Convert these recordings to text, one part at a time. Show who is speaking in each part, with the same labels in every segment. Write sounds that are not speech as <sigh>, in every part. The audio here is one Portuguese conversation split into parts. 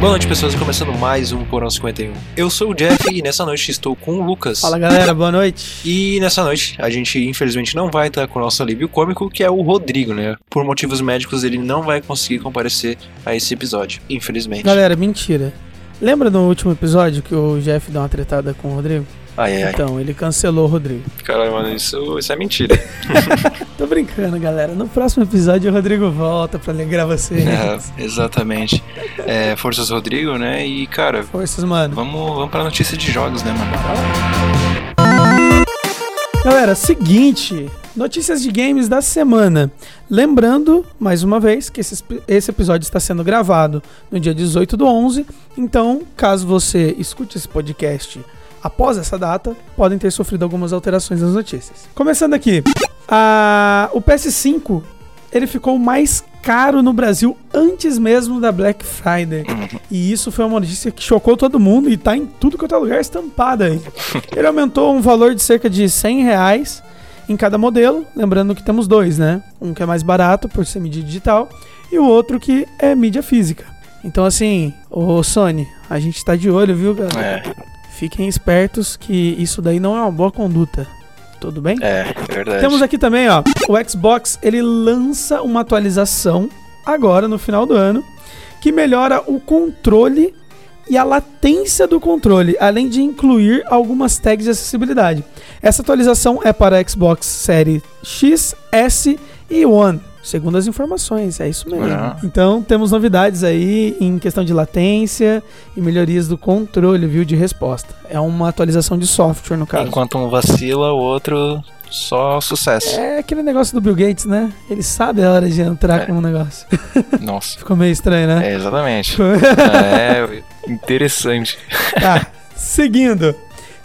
Speaker 1: Boa noite, pessoas. Começando mais um Porão 51. Eu sou o Jeff e nessa noite estou com o Lucas.
Speaker 2: Fala galera, boa noite.
Speaker 1: E nessa noite a gente infelizmente não vai estar com o nosso alívio cômico, que é o Rodrigo, né? Por motivos médicos ele não vai conseguir comparecer a esse episódio, infelizmente.
Speaker 2: Galera, mentira. Lembra no último episódio que o Jeff deu uma tretada com o Rodrigo?
Speaker 1: Ai, ai, ai.
Speaker 2: Então, ele cancelou o Rodrigo.
Speaker 1: Caralho, mano, isso, isso é mentira. <laughs>
Speaker 2: Tô brincando, galera. No próximo episódio o Rodrigo volta pra alegrar vocês.
Speaker 1: é, exatamente. É, forças Rodrigo, né? E, cara,
Speaker 2: Forças, mano.
Speaker 1: vamos, vamos pra notícia de jogos, né, mano?
Speaker 2: Galera, seguinte, notícias de games da semana. Lembrando, mais uma vez, que esse, esse episódio está sendo gravado no dia 18 do 11. Então, caso você escute esse podcast após essa data, podem ter sofrido algumas alterações nas notícias. Começando aqui, a- o PS5 ele ficou mais caro no Brasil antes mesmo da Black Friday. E isso foi uma notícia que chocou todo mundo e tá em tudo quanto é lugar estampada aí. <laughs> Ele aumentou um valor de cerca de 100 reais em cada modelo. Lembrando que temos dois, né? Um que é mais barato por ser mídia digital e o outro que é mídia física. Então, assim, ô Sony, a gente tá de olho, viu, galera?
Speaker 1: É,
Speaker 2: Fiquem espertos que isso daí não é uma boa conduta. Tudo bem?
Speaker 1: é, é verdade.
Speaker 2: Temos aqui também, ó, o Xbox, ele lança uma atualização agora no final do ano que melhora o controle e a latência do controle, além de incluir algumas tags de acessibilidade. Essa atualização é para Xbox Série X, S e One, segundo as informações, é isso mesmo.
Speaker 1: Ah.
Speaker 2: Então temos novidades aí em questão de latência e melhorias do controle, viu, de resposta. É uma atualização de software no caso.
Speaker 1: Enquanto um vacila, o outro só sucesso.
Speaker 2: É aquele negócio do Bill Gates, né? Ele sabe a hora de entrar
Speaker 1: É.
Speaker 2: com um negócio. <laughs>
Speaker 1: Nossa.
Speaker 2: Ficou meio estranho, né?
Speaker 1: É, exatamente. <laughs> é, interessante. <laughs>
Speaker 2: Tá, seguindo.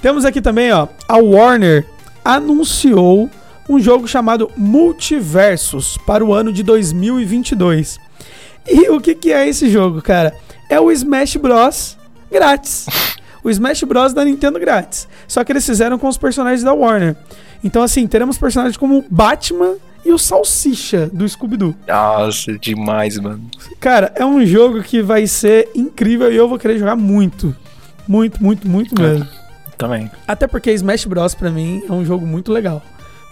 Speaker 2: Temos aqui também, ó, a Warner anunciou um jogo chamado Multiversus para o ano de 2022. E o que, que é esse jogo, cara? É o Smash Bros. grátis. O Smash Bros. da Nintendo grátis. Só que eles fizeram com os personagens da Warner. Então, assim, teremos personagens como Batman e o Salsicha do Scooby-Doo.
Speaker 1: Nossa, demais, mano.
Speaker 2: Cara, é um jogo que vai ser incrível e eu vou querer jogar muito. Muito, muito, muito mesmo.
Speaker 1: Também.
Speaker 2: Até porque Smash Bros pra mim é um jogo muito legal.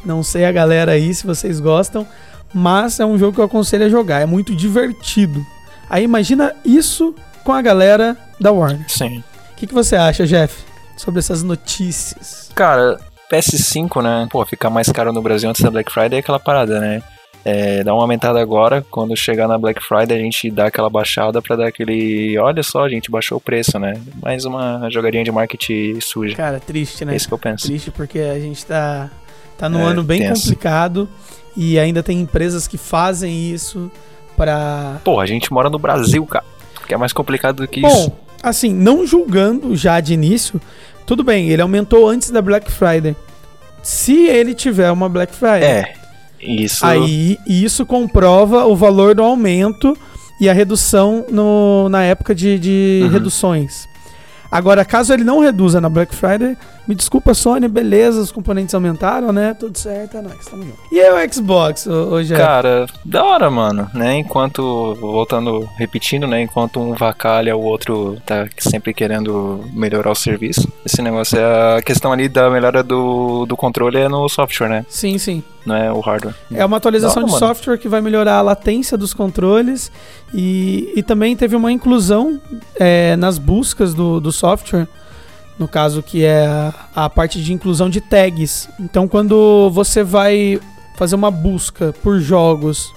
Speaker 2: Não sei a galera aí se vocês gostam, mas é um jogo que eu aconselho a jogar, é muito divertido. Aí imagina isso com a galera da Warner.
Speaker 1: Sim.
Speaker 2: O que, que você acha, Jeff, sobre essas notícias?
Speaker 1: Cara, PS5, né? Pô, ficar mais caro no Brasil antes da Black Friday é aquela parada, né? É, dá uma aumentada agora, quando chegar na Black Friday a gente dá aquela baixada pra dar aquele. Olha só, a gente baixou o preço, né? Mais uma jogadinha de marketing suja.
Speaker 2: Cara, triste,
Speaker 1: É
Speaker 2: né?
Speaker 1: isso que eu penso.
Speaker 2: Triste porque a gente tá, tá num
Speaker 1: É,
Speaker 2: ano bem
Speaker 1: tenso.
Speaker 2: complicado e ainda tem empresas que fazem isso pra
Speaker 1: Pô, a gente mora no Brasil, cara. Que é mais complicado do que
Speaker 2: Bom,
Speaker 1: isso.
Speaker 2: assim, não julgando já de início, tudo bem, ele aumentou antes da Black Friday. Se ele tiver uma Black Friday,
Speaker 1: É. Isso.
Speaker 2: aí isso comprova o valor do aumento e a redução no, na época de, de
Speaker 1: Uhum.
Speaker 2: reduções. Agora, caso ele não reduza na Black Friday, me desculpa, Sony, beleza, os componentes aumentaram, né? Tudo certo, é nóis, tamo junto. E aí o Xbox, hoje
Speaker 1: Cara, da hora, mano, né? Enquanto, voltando, repetindo, né? Enquanto um vacalha, o outro tá sempre querendo melhorar o serviço. Esse negócio é a questão ali da melhora do, do controle é no software, né?
Speaker 2: Sim, sim.
Speaker 1: Não é o hardware.
Speaker 2: É uma atualização
Speaker 1: Da
Speaker 2: de
Speaker 1: hora, mano.
Speaker 2: software que vai melhorar a latência dos controles e, e também teve uma inclusão é, nas buscas do, do software, no caso que é a, a parte de inclusão de tags. Então, quando você vai fazer uma busca por jogos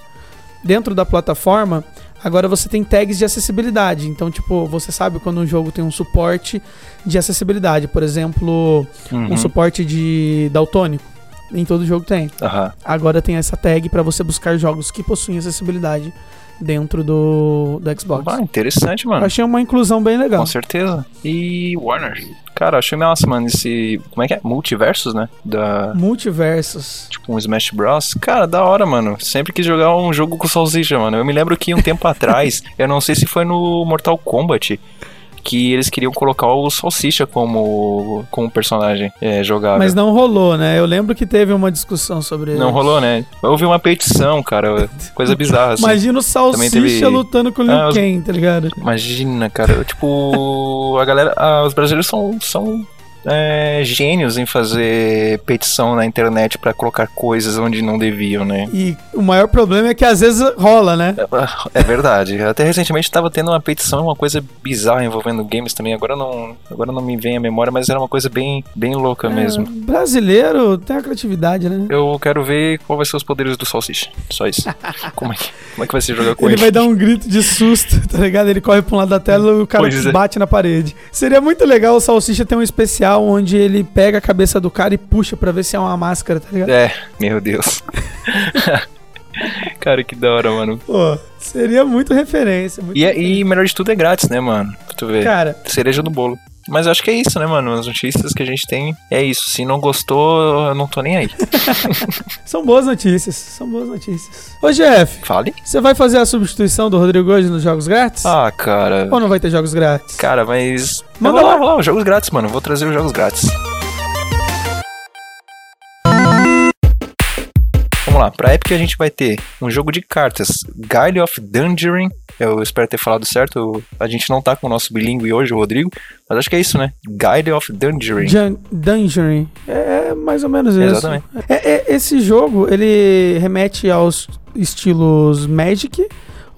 Speaker 2: dentro da plataforma, agora você tem tags de acessibilidade. Então, tipo, você sabe quando um jogo tem um suporte de acessibilidade, por exemplo,
Speaker 1: Uhum.
Speaker 2: um suporte de daltônico. Nem todo jogo tem.
Speaker 1: Aham.
Speaker 2: Agora tem essa tag para você buscar jogos que possuem acessibilidade dentro do, do Xbox.
Speaker 1: Ah, interessante,
Speaker 2: Eu
Speaker 1: mano.
Speaker 2: achei uma inclusão bem legal.
Speaker 1: Com certeza. E Warner. Cara, achei massa, mano, esse. Como é que é? Multiversos, né? Da.
Speaker 2: Multiversos.
Speaker 1: Tipo um Smash Bros. Cara, da hora, mano. Sempre quis jogar um jogo com salsicha, mano. Eu me lembro que um tempo <laughs> atrás, eu não sei se foi no Mortal Kombat, que eles queriam colocar o Salsicha como, como personagem é, jogável.
Speaker 2: Mas não rolou, né? Eu lembro que teve uma discussão sobre
Speaker 1: Não rolou, né? Houve uma petição, cara. Coisa bizarra, assim.
Speaker 2: Imagina o Salsicha
Speaker 1: teve-
Speaker 2: lutando com o Liu
Speaker 1: Ah,
Speaker 2: tá ligado?
Speaker 1: Imagina, cara. Tipo, a galera. ah, os brasileiros são. são é, gênios em fazer petição na internet pra colocar coisas onde não deviam, né?
Speaker 2: E o maior problema é que às vezes rola, né?
Speaker 1: É verdade. Até recentemente tava tendo uma petição, uma coisa bizarra envolvendo games também. Agora não, agora não me vem à memória, mas era uma coisa bem, bem louca mesmo.
Speaker 2: É, brasileiro tem a criatividade, né?
Speaker 1: Eu quero ver qual vai ser os poderes do Salsicha. Só isso. <laughs> Como é que, como é que vai ser jogar com
Speaker 2: Ele
Speaker 1: ele?
Speaker 2: vai dar um grito de susto, <laughs> tá ligado? Ele corre pra um lado da tela e o cara
Speaker 1: Pois é.
Speaker 2: bate na parede. Seria muito legal o Salsicha ter um especial onde ele pega a cabeça do cara e puxa pra ver se é uma máscara, tá ligado?
Speaker 1: É, meu Deus. <laughs> Cara, que da hora, mano.
Speaker 2: Pô, seria muito referência. Muito
Speaker 1: E, é-
Speaker 2: referência.
Speaker 1: e melhor de tudo é grátis, né, mano? Pra tu ver.
Speaker 2: Cara,
Speaker 1: Cereja do bolo. Mas acho que é isso, né, mano? As notícias que a gente tem é isso. Se não gostou, eu não tô nem aí. <laughs>
Speaker 2: são boas notícias. São boas notícias. Ô, Jeff,
Speaker 1: Fale.
Speaker 2: você vai fazer a substituição do Rodrigo hoje nos jogos grátis?
Speaker 1: Ah, cara.
Speaker 2: Ou não vai ter jogos grátis?
Speaker 1: Cara, mas.
Speaker 2: Manda lá.
Speaker 1: lá, lá, os jogos grátis, mano. Vou trazer os jogos grátis. Vamos lá, pra Epic a gente vai ter um jogo de cartas, Guile of Dungeon. Eu espero ter falado certo. A gente não tá com o nosso bilíngue hoje, o Rodrigo. Mas acho que é isso, né? Guile of Dungeon.
Speaker 2: Dungeon. É mais ou menos isso.
Speaker 1: Exatamente.
Speaker 2: É- é- esse jogo, ele remete aos estilos Magic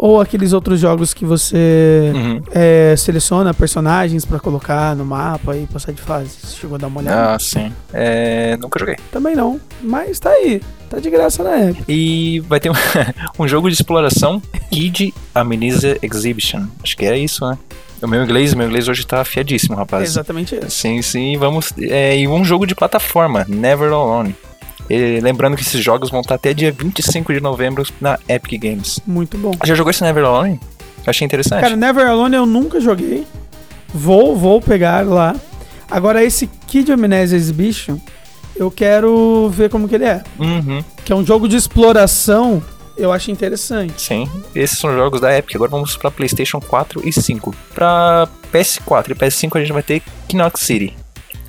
Speaker 2: ou aqueles outros jogos que você
Speaker 1: Uhum.
Speaker 2: é, seleciona personagens pra colocar no mapa e passar de fase. Você chegou a dar uma olhada?
Speaker 1: Ah, sim. É, nunca joguei.
Speaker 2: Também não, mas tá aí. Tá de graça na Epic.
Speaker 1: E vai ter um, <laughs> um jogo de exploração, Kid Amnesia Exhibition. Acho que é isso, né? O meu inglês, meu inglês hoje tá afiadíssimo,
Speaker 2: É
Speaker 1: rapaz.
Speaker 2: exatamente isso.
Speaker 1: Sim, sim, vamos. É, e um jogo de plataforma, Never Alone. E lembrando que esses jogos vão estar até dia 25 de novembro na Epic Games.
Speaker 2: Muito bom.
Speaker 1: Já jogou esse Never Alone? Eu achei interessante.
Speaker 2: Cara, Never Alone eu nunca joguei. Vou, vou pegar lá. Agora esse Kid Amnesia Exhibition, eu quero ver como que ele é.
Speaker 1: Uhum,
Speaker 2: Que é um jogo de exploração, eu acho interessante.
Speaker 1: sim. Esses são jogos da Epic. Agora vamos pra PlayStation 4 e 5. Pra PS4 e PS5 a gente vai ter Knock City.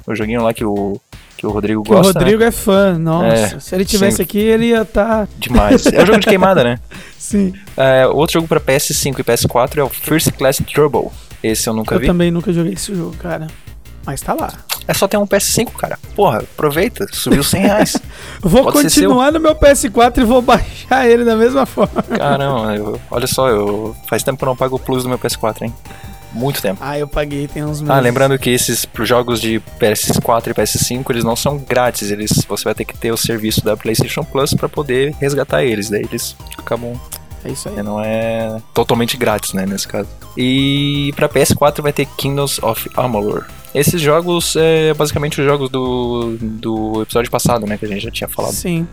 Speaker 1: O joguinho lá que o, que o Rodrigo
Speaker 2: Que o
Speaker 1: gosta. né?
Speaker 2: Rodrigo é fã, nossa.
Speaker 1: É,
Speaker 2: se ele tivesse
Speaker 1: sim.
Speaker 2: aqui, ele ia estar.
Speaker 1: Demais. É um jogo de queimada, né? <laughs>
Speaker 2: Sim.
Speaker 1: É, outro jogo pra PS5 e PS4 é o First Class Turbo. Esse eu nunca
Speaker 2: Eu
Speaker 1: vi.
Speaker 2: também nunca joguei esse jogo, cara. Mas tá lá.
Speaker 1: É só ter um PS5, cara. Porra, aproveita. Subiu 100 reais. <laughs>
Speaker 2: Vou
Speaker 1: Pode
Speaker 2: continuar no meu PS4 e vou baixar ele da mesma forma.
Speaker 1: Caramba, eu- olha só, eu faz tempo que eu não pago o Plus do meu PS4, hein? Muito tempo.
Speaker 2: Ah, eu paguei, tem uns meses.
Speaker 1: Ah, lembrando que esses jogos de PS4 e PS5, eles não são grátis, eles você vai ter que ter o serviço da PlayStation Plus pra poder resgatar eles, daí eles acabam,
Speaker 2: É isso aí.
Speaker 1: não é totalmente grátis, né, nesse caso. E pra PS4 vai ter Kingdoms of Amalur. Esses jogos é basicamente os jogos do, do episódio passado, né, que a gente já tinha falado.
Speaker 2: Sim.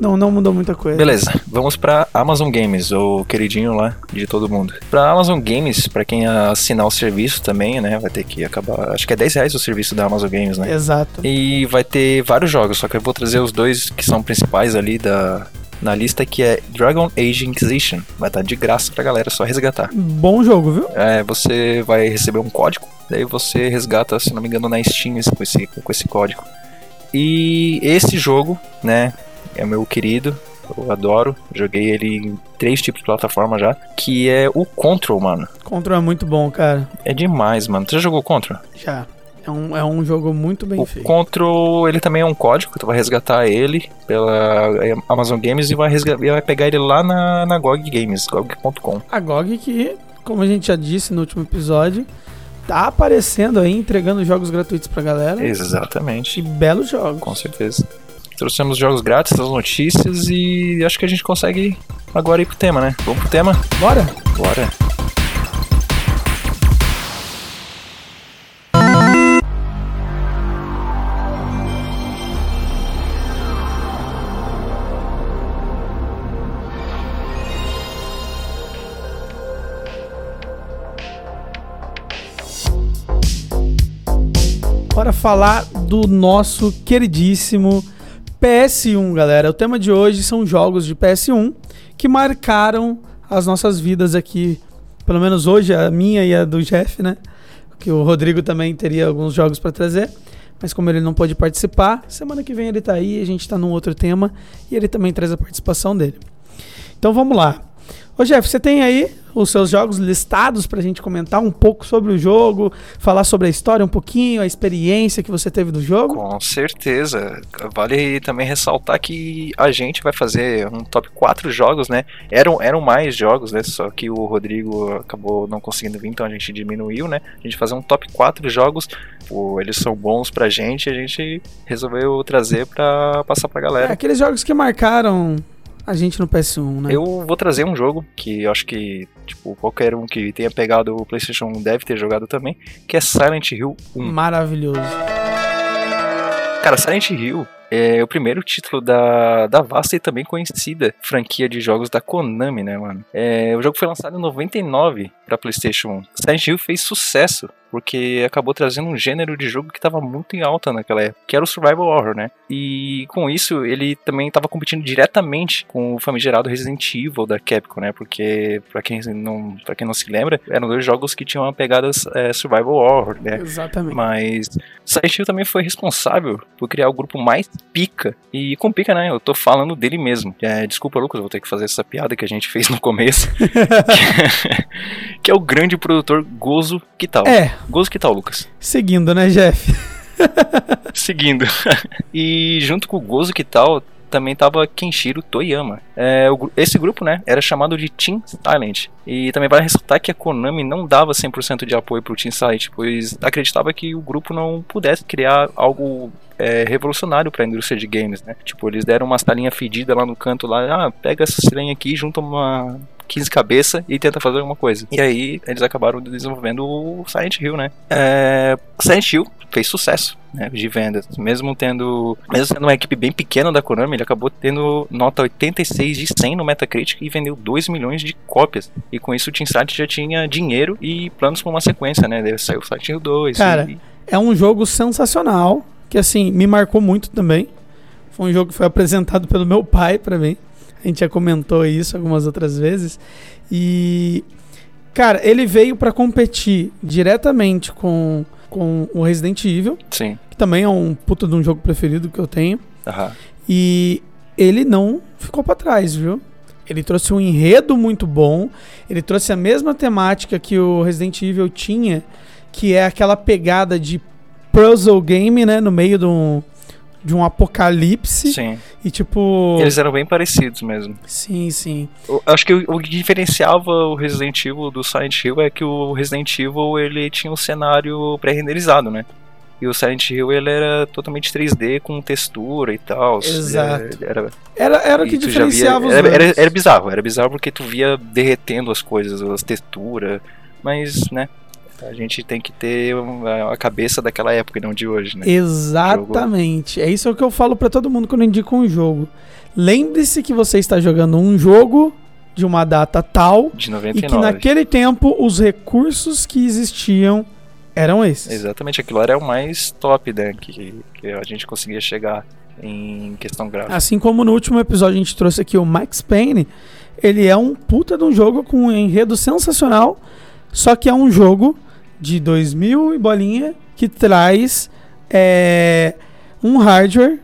Speaker 2: Não, não mudou muita coisa.
Speaker 1: Beleza, vamos pra Amazon Games, o queridinho lá de todo mundo. Pra Amazon Games, pra quem assinar o serviço também, né, vai ter que acabar. Acho que é 10 reais o serviço da Amazon Games, né?
Speaker 2: Exato.
Speaker 1: E vai ter vários jogos, só que eu vou trazer os dois que são principais ali da, na lista, que é Dragon Age Inquisition. Vai estar de graça pra galera, só resgatar.
Speaker 2: Bom jogo, viu?
Speaker 1: É, você vai receber um código, daí você resgata, se não me engano, na Steam com esse, com esse código. E esse jogo, né, é meu querido, eu adoro, joguei ele em três tipos de plataforma já, que é o Control, mano.
Speaker 2: Control é muito bom, cara.
Speaker 1: É demais, mano. Você já jogou Control?
Speaker 2: Já. É um, é um jogo muito bem
Speaker 1: O
Speaker 2: feito.
Speaker 1: Control, ele também é um código, tu vai resgatar ele pela Amazon Games e vai, resga- e vai pegar ele lá na, na GOG Games, GOG.com.
Speaker 2: A GOG que, como a gente já disse no último episódio, tá aparecendo aí, entregando jogos gratuitos pra galera.
Speaker 1: Exatamente,
Speaker 2: E belos jogos.
Speaker 1: com certeza. Trouxemos jogos grátis, as notícias e acho que a gente consegue agora ir pro tema, né? Vamos pro tema?
Speaker 2: Bora?
Speaker 1: Bora.
Speaker 2: Bora falar do nosso queridíssimo PS1, galera. O tema de hoje são jogos de PS1 que marcaram as nossas vidas aqui, pelo menos hoje, a minha e a do Jeff, né? que o Rodrigo também teria alguns jogos para trazer. Mas como ele não pôde participar, semana que vem ele tá aí, a gente tá num outro tema e ele também traz a participação dele. Então vamos lá. Ô Jeff, você tem aí os seus jogos listados pra gente comentar um pouco sobre o jogo, falar sobre a história um pouquinho, a experiência que você teve do jogo?
Speaker 1: Com certeza. Vale também ressaltar que a gente vai fazer um top 4 jogos, né? Eram, eram mais jogos, né? Só que o Rodrigo acabou não conseguindo vir, então a gente diminuiu, né? A gente fazer um top 4 jogos. Pô, eles são bons pra gente, a gente resolveu trazer pra passar pra galera.
Speaker 2: É, aqueles jogos que marcaram a gente no PS1, né?
Speaker 1: Eu vou trazer um jogo que eu acho que, tipo, qualquer um que tenha pegado o PlayStation 1 deve ter jogado também, que é Silent Hill 1.
Speaker 2: Maravilhoso.
Speaker 1: Cara, Silent Hill é o primeiro título da, da vasta e também conhecida franquia de jogos da Konami, né, mano? É, o jogo foi lançado em 99 para PlayStation 1. Silent Hill fez sucesso porque acabou trazendo um gênero de jogo que estava muito em alta naquela época, que era o survival horror, né? E com isso ele também estava competindo diretamente com o famigerado Resident Evil da Capcom, né? Porque para quem não, para quem não se lembra, eram dois jogos que tinham pegadas é, survival horror, né?
Speaker 2: Exatamente.
Speaker 1: Mas Silent Hill também foi responsável por criar o grupo mais pica. E com pica, né? Eu tô falando dele mesmo. É, desculpa, Lucas, eu vou ter que fazer essa piada que a gente fez no começo. <laughs> <laughs> que é o grande produtor Gozo Que Tal.
Speaker 2: É.
Speaker 1: Gozo Que Tal, Lucas.
Speaker 2: Seguindo, né, Jeff? <laughs>
Speaker 1: Seguindo. <laughs> e junto com o Gozo Que Tal, também tava Kenshiro Toyama. É, o, esse grupo, né, era chamado de Team Silent. E também vale ressaltar que a Konami não dava 100% de apoio pro Team Silent, pois acreditava que o grupo não pudesse criar algo é, revolucionário para a indústria de games, né? Tipo, eles deram uma talinha fedida lá no canto lá, ah, pega essa sirenha aqui, junta uma 15 cabeças e tenta fazer alguma coisa. E aí eles acabaram desenvolvendo o Silent Hill, né? É, Silent Hill fez sucesso né, de vendas, mesmo tendo, mesmo sendo uma equipe bem pequena da Konami, ele acabou tendo nota 86 de 100 no Metacritic e vendeu 2 milhões de cópias. E com isso o Team Silent já tinha dinheiro e planos para uma sequência, né? Daí saiu o Silent Hill 2.
Speaker 2: Cara,
Speaker 1: e...
Speaker 2: é um jogo sensacional que assim me marcou muito também. Foi um jogo que foi apresentado pelo meu pai para mim. A gente já comentou isso algumas outras vezes. E cara, ele veio para competir diretamente com com o Resident Evil,
Speaker 1: Sim.
Speaker 2: que também é um puta de um jogo preferido que eu tenho.
Speaker 1: Aham.
Speaker 2: E ele não ficou para trás, viu? Ele trouxe um enredo muito bom. Ele trouxe a mesma temática que o Resident Evil tinha, que é aquela pegada de puzzle game, né? No meio de um, de um apocalipse.
Speaker 1: Sim.
Speaker 2: E tipo.
Speaker 1: Eles eram bem parecidos mesmo.
Speaker 2: Sim, sim.
Speaker 1: Eu acho que o, o que diferenciava o Resident Evil do Silent Hill é que o Resident Evil ele tinha um cenário pré-renderizado, né? E o Silent Hill ele era totalmente 3D com textura e tal.
Speaker 2: Exato.
Speaker 1: Era,
Speaker 2: Era, era o que diferenciava
Speaker 1: via,
Speaker 2: os
Speaker 1: era, era, era bizarro, era bizarro porque tu via derretendo as coisas, as texturas. Mas, né? A gente tem que ter a cabeça daquela época e não de hoje, né?
Speaker 2: Exatamente. É isso que eu falo pra todo mundo quando eu indico um jogo. Lembre-se que você está jogando um jogo de uma data tal
Speaker 1: De
Speaker 2: e
Speaker 1: 99.
Speaker 2: que naquele tempo os recursos que existiam eram esses.
Speaker 1: Exatamente, aquilo era o mais top, né? Que, que a gente conseguia chegar em questão gráfica.
Speaker 2: Assim como no último episódio a gente trouxe aqui o Max Payne, ele é um puta de um jogo com um enredo sensacional, só que é um jogo de 2000 e bolinha que traz é, um hardware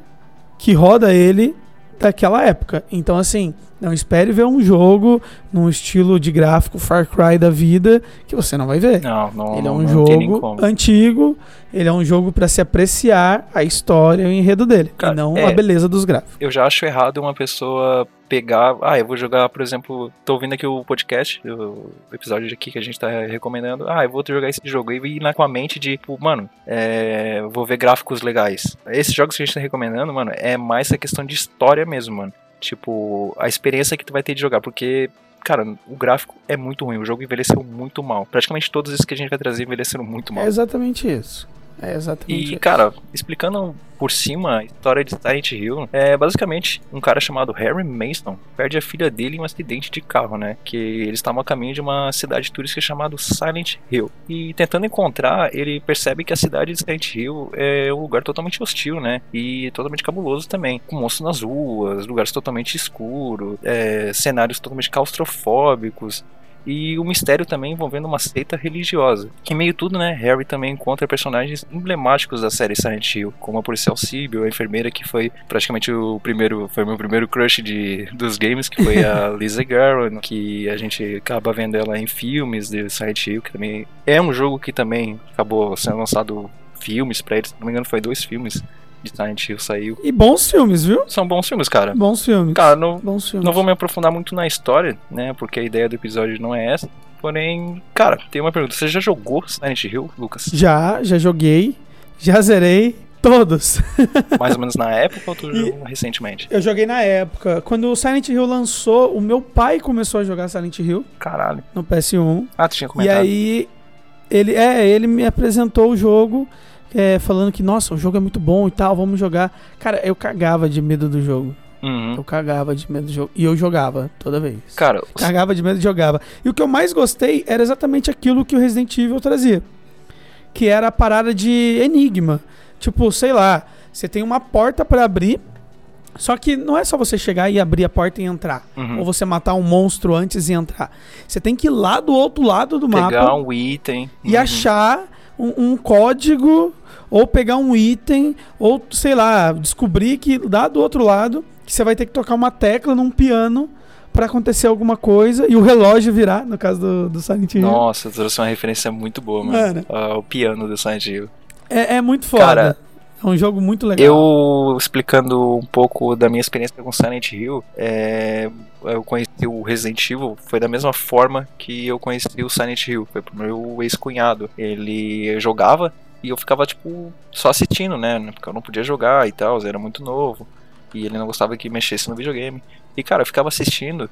Speaker 2: que roda ele daquela época. Então, assim, não espere ver um jogo num estilo de gráfico Far Cry da vida que você não vai ver.
Speaker 1: Não, não,
Speaker 2: Ele é um
Speaker 1: não
Speaker 2: jogo antigo, ele é um jogo pra se apreciar a história e o enredo dele,
Speaker 1: Cara,
Speaker 2: e não
Speaker 1: é-
Speaker 2: a beleza dos gráficos.
Speaker 1: Eu já acho errado uma pessoa pegar. Ah, eu vou jogar, por exemplo. Tô ouvindo aqui o podcast, o episódio aqui que a gente tá recomendando. Ah, eu vou jogar esse jogo. E ir lá com a mente de, tipo, mano, é, vou ver gráficos legais. Esses jogos que a gente tá recomendando, mano, é mais a questão de história mesmo, mano. Tipo, a experiência que tu vai ter de jogar. Porque. Cara, o gráfico é muito ruim, o jogo envelheceu muito mal. Praticamente todos esses que a gente vai trazer envelheceram muito mal.
Speaker 2: É exatamente isso. É exatamente
Speaker 1: E, cara, explicando por cima a história de Silent Hill, é basicamente um cara chamado Harry Mason perde a filha dele em um acidente de carro, né? Que eles estavam a caminho de uma cidade turística chamada Silent Hill. E tentando encontrar, ele percebe que a cidade de Silent Hill é um lugar totalmente hostil, né? E totalmente cabuloso também. Com monstros nas ruas, lugares totalmente escuros, é, cenários totalmente claustrofóbicos. E o mistério também envolvendo uma seita religiosa. Que meio tudo, né, Harry também encontra personagens emblemáticos da série Silent Hill, como a policial Sibyl, a enfermeira que foi praticamente o primeiro, foi meu primeiro crush de, dos games, que foi a <laughs> Lisa Garron, que a gente acaba vendo ela em filmes de Silent Hill, que também é um jogo que também acabou sendo lançado filmes pra ele, se não me engano foi dois filmes de Silent Hill saiu.
Speaker 2: E bons filmes, viu?
Speaker 1: São bons filmes, cara.
Speaker 2: Bons filmes.
Speaker 1: Cara, não,
Speaker 2: bons filmes.
Speaker 1: não vou me aprofundar muito na história, né? Porque a ideia do episódio não é essa. Porém, cara, tem uma pergunta. Você já jogou Silent Hill, Lucas?
Speaker 2: Já, já joguei. Já zerei. Todos. <laughs>
Speaker 1: Mais ou menos na época ou tu jogou recentemente?
Speaker 2: Eu joguei na época. Quando o Silent Hill lançou, o meu pai começou a jogar Silent Hill.
Speaker 1: Caralho.
Speaker 2: No PS1.
Speaker 1: Ah, tu tinha
Speaker 2: E
Speaker 1: comentado.
Speaker 2: aí, ele, é, ele me apresentou o jogo, é, falando que, nossa, o jogo é muito bom e tal, vamos jogar. Cara, eu cagava de medo do jogo.
Speaker 1: Uhum.
Speaker 2: Eu cagava de medo do jogo. E eu jogava toda vez.
Speaker 1: Cara,
Speaker 2: Cagava de medo e jogava. E o que eu mais gostei era exatamente aquilo que o Resident Evil trazia. Que era a parada de enigma. Tipo, sei lá, você tem uma porta pra abrir. Só que não é só você chegar e abrir a porta e entrar.
Speaker 1: Uhum.
Speaker 2: Ou você matar um monstro antes e entrar. Você tem que ir lá do outro lado do
Speaker 1: pegar
Speaker 2: mapa
Speaker 1: um item.
Speaker 2: e
Speaker 1: Uhum.
Speaker 2: achar um, um código, ou pegar um item, ou sei lá, descobrir que lá do outro lado que você vai ter que tocar uma tecla num piano pra acontecer alguma coisa e o relógio virar, no caso do, do Silent Hill.
Speaker 1: Nossa, trouxe uma referência muito boa, mano.
Speaker 2: Mano.
Speaker 1: Ah, o piano do Silent Hill.
Speaker 2: É, é muito foda.
Speaker 1: Cara,
Speaker 2: é um jogo muito legal.
Speaker 1: Eu, explicando um pouco da minha experiência com Silent Hill, é, eu conheci o Resident Evil, foi da mesma forma que eu conheci o Silent Hill, foi pro meu ex-cunhado. Ele jogava e eu ficava, tipo, só assistindo, né, porque eu não podia jogar e tal, era muito novo, e ele não gostava que mexesse no videogame. E, cara, eu ficava assistindo,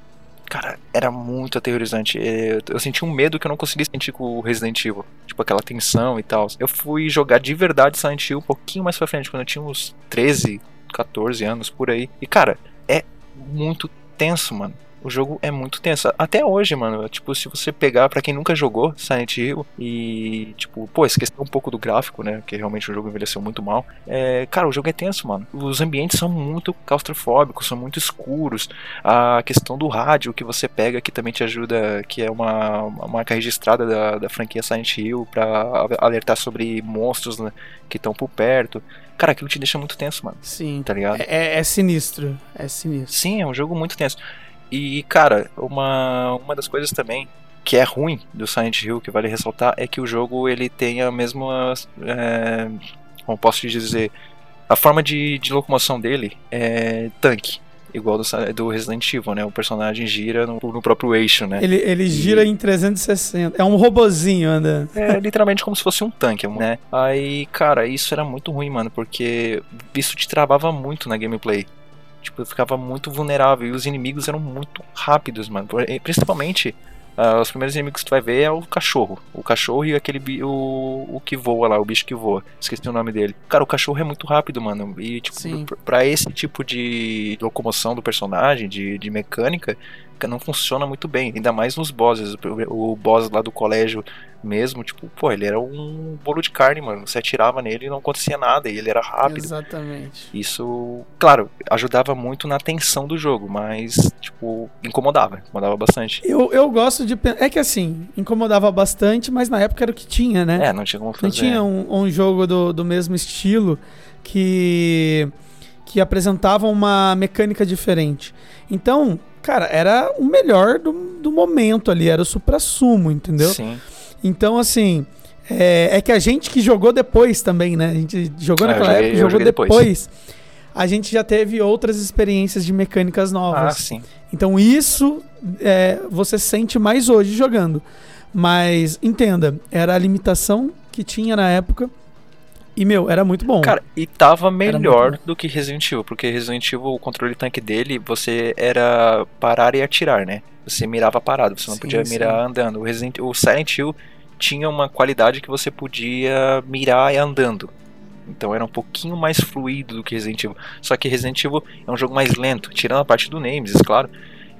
Speaker 1: cara, era muito aterrorizante. É, Eu senti um medo que eu não conseguia sentir com o Resident Evil, tipo, aquela tensão e tal. Eu fui jogar de verdade Silent Hill um pouquinho mais pra frente, quando eu tinha uns 13, 14 anos por aí. E, cara, é muito tenso, mano. O jogo é muito tenso. Até hoje, mano. Tipo, se você pegar, pra quem nunca jogou Silent Hill e, tipo, pô, esquecer um pouco do gráfico, né? Que realmente o jogo envelheceu muito mal. É, cara, o jogo é tenso, mano. Os ambientes são muito claustrofóbicos, são muito escuros. A questão do rádio que você pega, que também te ajuda, que é uma, uma marca registrada da, da franquia Silent Hill, pra alertar sobre monstros né, que estão por perto. Cara, aquilo te deixa muito tenso, mano.
Speaker 2: Sim.
Speaker 1: Tá ligado?
Speaker 2: É, é- é sinistro. É sinistro.
Speaker 1: Sim, é um jogo muito tenso. E, cara, uma, uma das coisas também que é ruim do Silent Hill, que vale ressaltar, é que o jogo ele tem a mesma. É, como posso te dizer? A forma de, de locomoção dele é tanque. Igual do, do Resident Evil, né? O personagem gira no, no próprio eixo, né?
Speaker 2: Ele, ele gira em 360. É um robozinho andando.
Speaker 1: É <laughs> literalmente como se fosse um tanque, né? Aí, cara, isso era muito ruim, mano, porque isso te travava muito na gameplay. Tipo, eu ficava muito vulnerável e os inimigos eram muito rápidos, mano. Principalmente, ah, os primeiros inimigos que tu vai ver é o cachorro. O cachorro e aquele o, o que voa lá, o bicho que voa. Esqueci o nome dele. Cara, o cachorro é muito rápido, mano. E, tipo,
Speaker 2: Sim.
Speaker 1: pr- pra esse tipo de locomoção do personagem, de, de mecânica, não funciona muito bem. Ainda mais nos bosses. O, o boss lá do colégio mesmo, tipo, pô, ele era um bolo de carne, mano. Você atirava nele e não acontecia nada, e ele era rápido.
Speaker 2: Exatamente.
Speaker 1: Isso, claro, ajudava muito na tensão do jogo, mas, tipo, incomodava, incomodava bastante.
Speaker 2: Eu, eu gosto de. É que assim, incomodava bastante, mas na época era o que tinha, né?
Speaker 1: É, não tinha como fazer.
Speaker 2: Não tinha um, um jogo do, do mesmo estilo que, que apresentava uma mecânica diferente. Então, cara, era o melhor do, do momento ali, era o supra-sumo, entendeu?
Speaker 1: Sim.
Speaker 2: Então, assim, é, é que a gente que jogou depois também, né? A gente jogou
Speaker 1: Ah, eu
Speaker 2: naquela
Speaker 1: joguei-
Speaker 2: época, jogou depois.
Speaker 1: depois.
Speaker 2: A gente já teve outras experiências de mecânicas
Speaker 1: Ah,
Speaker 2: novas.
Speaker 1: sim.
Speaker 2: Então isso é, você sente mais hoje jogando. Mas entenda, era a limitação que tinha na época. E, meu, era muito bom.
Speaker 1: Cara, e tava melhor do que Resident Evil, porque Resident Evil, o controle tanque dele, você era parar e atirar, né? Você mirava parado, você não
Speaker 2: Sim,
Speaker 1: podia
Speaker 2: sim.
Speaker 1: mirar andando. O, Resident, o Silent Hill tinha uma qualidade que você podia mirar andando. Então era um pouquinho mais fluido do que Resident Evil. Só que Resident Evil é um jogo mais lento, tirando a parte do Nemesis, claro.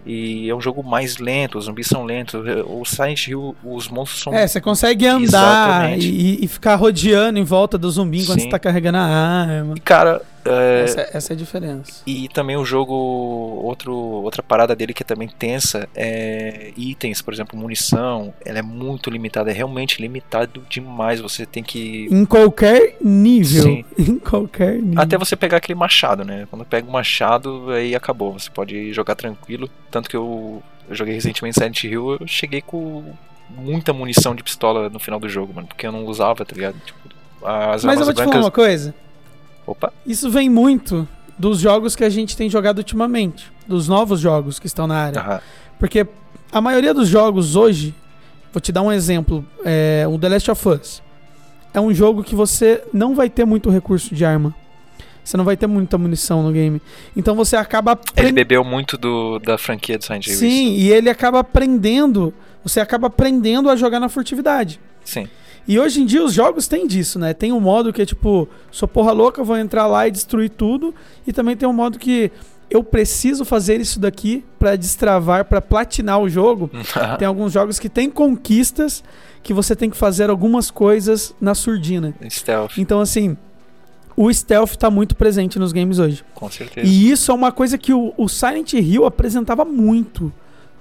Speaker 1: E é um jogo mais lento, os zumbis são lentos. O Silent Hill, os monstros são
Speaker 2: É, você consegue andar e, e ficar rodeando em volta do zumbi enquanto
Speaker 1: Sim.
Speaker 2: você tá carregando a arma.
Speaker 1: E, cara, É,
Speaker 2: Essa, essa é a diferença.
Speaker 1: E também o jogo, outro, outra parada dele que é também tensa é itens, por exemplo, munição. Ela é muito limitada, é realmente limitado demais. Você tem que.
Speaker 2: Em qualquer nível.
Speaker 1: Sim. <laughs>
Speaker 2: Em qualquer nível.
Speaker 1: Até você pegar aquele machado, né? Quando pega o machado, aí acabou. Você pode jogar tranquilo. Tanto que eu, eu joguei recentemente Silent Hill, eu cheguei com muita munição de pistola no final do jogo, mano. Porque eu não usava, tá ligado? Tipo, as
Speaker 2: Mas eu vou te
Speaker 1: brancas.
Speaker 2: falar uma coisa.
Speaker 1: Opa,
Speaker 2: Isso vem muito dos jogos que a gente tem jogado ultimamente. Dos novos jogos que estão na área.
Speaker 1: aham.
Speaker 2: Porque a maioria dos jogos hoje, vou te dar um exemplo, é, o The Last of Us. É um jogo que você não vai ter muito recurso de arma. Você não vai ter muita munição no game. Então você acaba
Speaker 1: Ele bebeu muito do, da franquia de Silent Hill.
Speaker 2: Sim, e ele acaba aprendendo. Você acaba aprendendo a jogar na furtividade.
Speaker 1: Sim.
Speaker 2: E hoje em dia os jogos têm disso, né? Tem um modo que é tipo, sou porra louca, vou entrar lá e destruir tudo. E também tem um modo que eu preciso fazer isso daqui pra destravar, pra platinar o jogo. <laughs> Tem alguns jogos que tem conquistas que você tem que fazer algumas coisas na surdina.
Speaker 1: Stealth,
Speaker 2: Então, assim, o stealth tá muito presente nos games hoje.
Speaker 1: com certeza.
Speaker 2: E isso é uma coisa que o, o Silent Hill apresentava muito.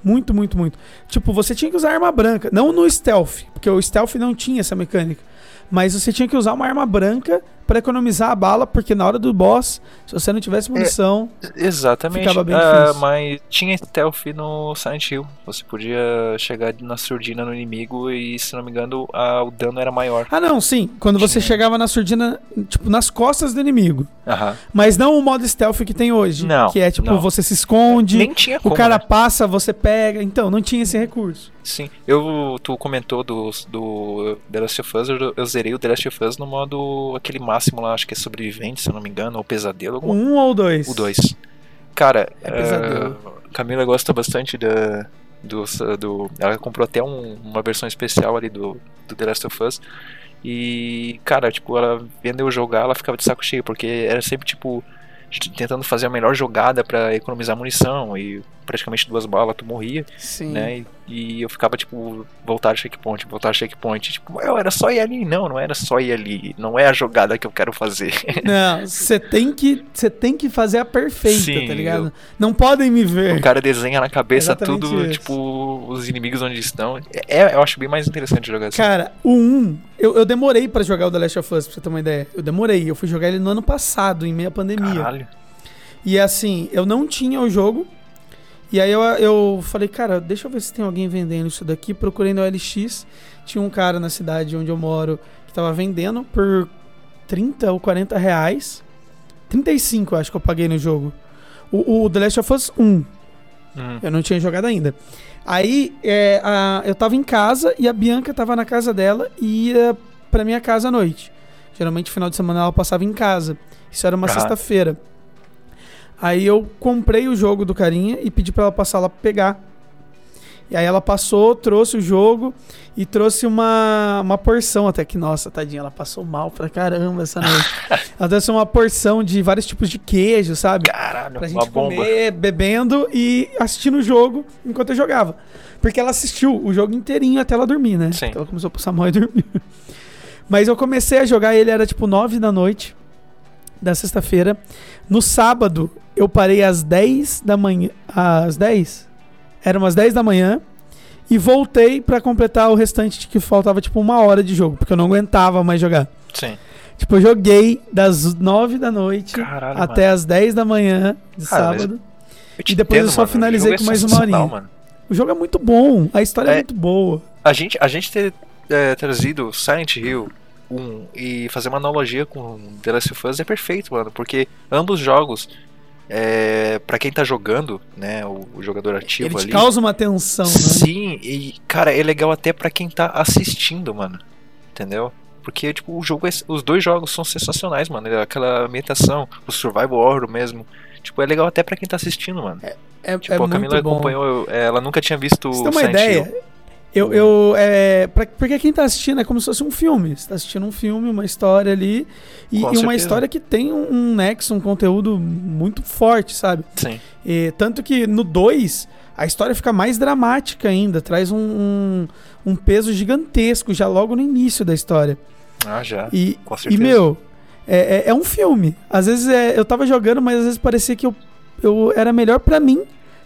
Speaker 2: Muito, muito, muito. Tipo, você tinha que usar arma branca. Não no stealth, porque o stealth não tinha essa mecânica. Mas você tinha que usar uma arma branca pra economizar a bala, porque na hora do boss, se você não tivesse munição.
Speaker 1: Exatamente.
Speaker 2: Ficava bem
Speaker 1: Ah,
Speaker 2: difícil.
Speaker 1: mas tinha stealth no Silent Hill. Você podia chegar na surdina no inimigo e, se não me engano, ah, o dano era maior.
Speaker 2: Ah, não, sim. Quando você
Speaker 1: Tinha.
Speaker 2: chegava na surdina, tipo, nas costas do inimigo.
Speaker 1: Aham.
Speaker 2: Mas não o modo stealth que tem hoje.
Speaker 1: Não,
Speaker 2: Que é tipo,
Speaker 1: não.
Speaker 2: você se esconde,
Speaker 1: Nem tinha
Speaker 2: o
Speaker 1: como.
Speaker 2: cara
Speaker 1: né?
Speaker 2: passa, você pega. Então, não tinha esse recurso.
Speaker 1: Sim. Eu, tu comentou do, do The Last of Us, eu, eu zerei o The Last of Us no modo aquele máximo lá, acho que é sobrevivente, se eu não me engano, ou pesadelo, alguma
Speaker 2: Um ou dois?
Speaker 1: O 2. Cara,
Speaker 2: É pesadelo.
Speaker 1: eh, Camila gosta bastante da, do, do. Ela comprou até um- uma versão especial ali do, do The Last of Us. E, cara, tipo, ela vendo eu jogar, ela ficava de saco cheio, porque era sempre, tipo, tentando fazer a melhor jogada pra economizar munição. E praticamente duas balas tu morria,
Speaker 2: Sim.
Speaker 1: né? E, e eu ficava, tipo, voltar checkpoint, voltar checkpoint. Tipo, eu era só ir ali. Não, não era só ir ali. Não é a jogada que eu quero fazer. <laughs>
Speaker 2: Não, você tem que você tem que fazer a perfeita,
Speaker 1: Sim,
Speaker 2: tá ligado? Não podem me
Speaker 1: O
Speaker 2: ver.
Speaker 1: cara desenha na cabeça
Speaker 2: Exatamente
Speaker 1: tudo,
Speaker 2: isso.
Speaker 1: tipo, os inimigos onde estão. É, eu acho bem mais interessante jogar assim.
Speaker 2: Cara, o 1, eu, eu demorei pra jogar o The Last of Us, pra você ter uma ideia. Eu demorei, eu fui jogar ele no ano passado, em meia pandemia.
Speaker 1: Caralho.
Speaker 2: E assim, eu não tinha o jogo. E aí eu, eu falei, cara, deixa eu ver se tem alguém vendendo isso daqui. Procurei no LX. Tinha um cara na cidade onde eu moro que tava vendendo por 30 ou 40 reais. 35, eu acho que eu paguei no jogo. O, o The Last of Us 1.
Speaker 1: Hum,
Speaker 2: Eu não tinha jogado ainda. Aí é, a- eu tava em casa e a Bianca tava na casa dela e ia pra minha casa à noite. Geralmente, final de semana ela passava em casa. Isso era uma
Speaker 1: Ah.
Speaker 2: sexta-feira. Aí eu comprei o jogo do carinha e pedi pra ela passar lá pra pegar. E aí ela passou, trouxe o jogo e trouxe uma, uma porção até que, nossa, tadinha, ela passou mal pra caramba essa noite. <laughs> ela trouxe uma porção de vários tipos de queijo, sabe?
Speaker 1: caralho,
Speaker 2: Pra gente
Speaker 1: bomba.
Speaker 2: comer, bebendo e assistindo o jogo enquanto eu jogava. Porque ela assistiu o jogo inteirinho até ela dormir, né?
Speaker 1: Sim.
Speaker 2: Então ela começou a passar mal e <laughs> dormir. Mas eu comecei a jogar, ele era tipo 9 da noite da sexta-feira. No sábado, eu parei às 10 da manhã. Às 10? Eram umas 10 da manhã. E voltei pra completar o restante de que faltava tipo uma hora de jogo, porque eu não aguentava mais jogar.
Speaker 1: Sim.
Speaker 2: Tipo, eu joguei das 9 da noite
Speaker 1: Caralho,
Speaker 2: até as 10 da manhã de
Speaker 1: Cara,
Speaker 2: sábado. E depois eu só
Speaker 1: mano, o
Speaker 2: finalizei
Speaker 1: é
Speaker 2: com mais uma horinha.
Speaker 1: Mano.
Speaker 2: O jogo é muito bom, a história é,
Speaker 1: É.
Speaker 2: muito boa.
Speaker 1: A gente, a gente ter é, trazido Silent Hill 1 e fazer uma analogia com The Last of Us é perfeito, mano, porque ambos jogos, é, para quem tá jogando, né, o, o jogador ativo
Speaker 2: Ele
Speaker 1: ali,
Speaker 2: causa uma tensão, né?
Speaker 1: Sim, e cara, é legal até pra quem tá assistindo, mano. Entendeu? Porque, tipo, o jogo é- os dois jogos são sensacionais, mano. Aquela ambientação, o survival horror mesmo. Tipo, é legal até pra quem tá assistindo, mano.
Speaker 2: É,
Speaker 1: Tipo,
Speaker 2: é
Speaker 1: a Camila acompanhou, eu- ela nunca tinha visto
Speaker 2: você ter uma
Speaker 1: Silent
Speaker 2: ideia,
Speaker 1: Hill.
Speaker 2: Eu, eu é, pra, porque quem tá assistindo é como se fosse um filme. Você tá assistindo um filme, uma história ali, e, e uma história que tem um, um nexo, um conteúdo muito forte, sabe?
Speaker 1: Sim.
Speaker 2: E, tanto que no 2, a história fica mais dramática ainda, traz um, um, um peso gigantesco já logo no início da história.
Speaker 1: Ah, já.
Speaker 2: E,
Speaker 1: Com
Speaker 2: e
Speaker 1: certeza.
Speaker 2: meu, É, é, é um filme. Às vezes é, eu tava jogando, mas às vezes parecia que eu, eu era melhor pra mim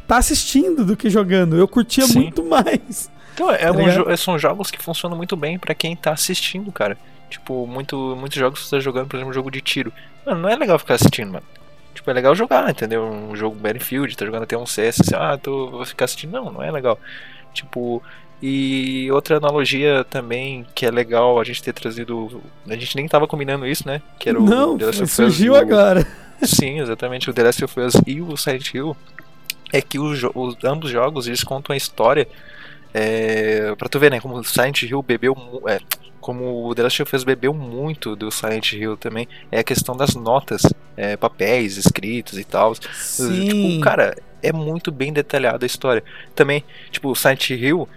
Speaker 2: tá assistindo do que jogando. Eu curtia
Speaker 1: Sim.
Speaker 2: muito <laughs> mais.
Speaker 1: Então, é
Speaker 2: Tá
Speaker 1: um jo- são jogos que funcionam muito bem pra quem tá assistindo, cara. Tipo, muito, muitos jogos você tá jogando, por exemplo, um jogo de tiro. Mano, não é legal ficar assistindo, mano. Tipo, é legal jogar, entendeu? Um jogo Battlefield, tá jogando até um CS, assim, ah, tô, vou ficar assistindo. Não, não é legal. Tipo, e outra analogia também que é legal a gente ter trazido. A gente nem tava combinando isso, né? Que era o
Speaker 2: Não,
Speaker 1: The Last of Us
Speaker 2: surgiu
Speaker 1: e o-
Speaker 2: agora. <laughs>
Speaker 1: Sim, exatamente. O The Last of Us e o Silent Hill é que os, os- ambos jogos eles contam a história. É, pra tu ver, né? Como o Silent Hill bebeu. É, como o The Last of Us bebeu muito do Silent Hill também, é a questão das notas, é, papéis escritos e tal.
Speaker 2: Sim.
Speaker 1: Tipo, cara, é muito bem detalhada a história. Também, tipo, o Silent Hill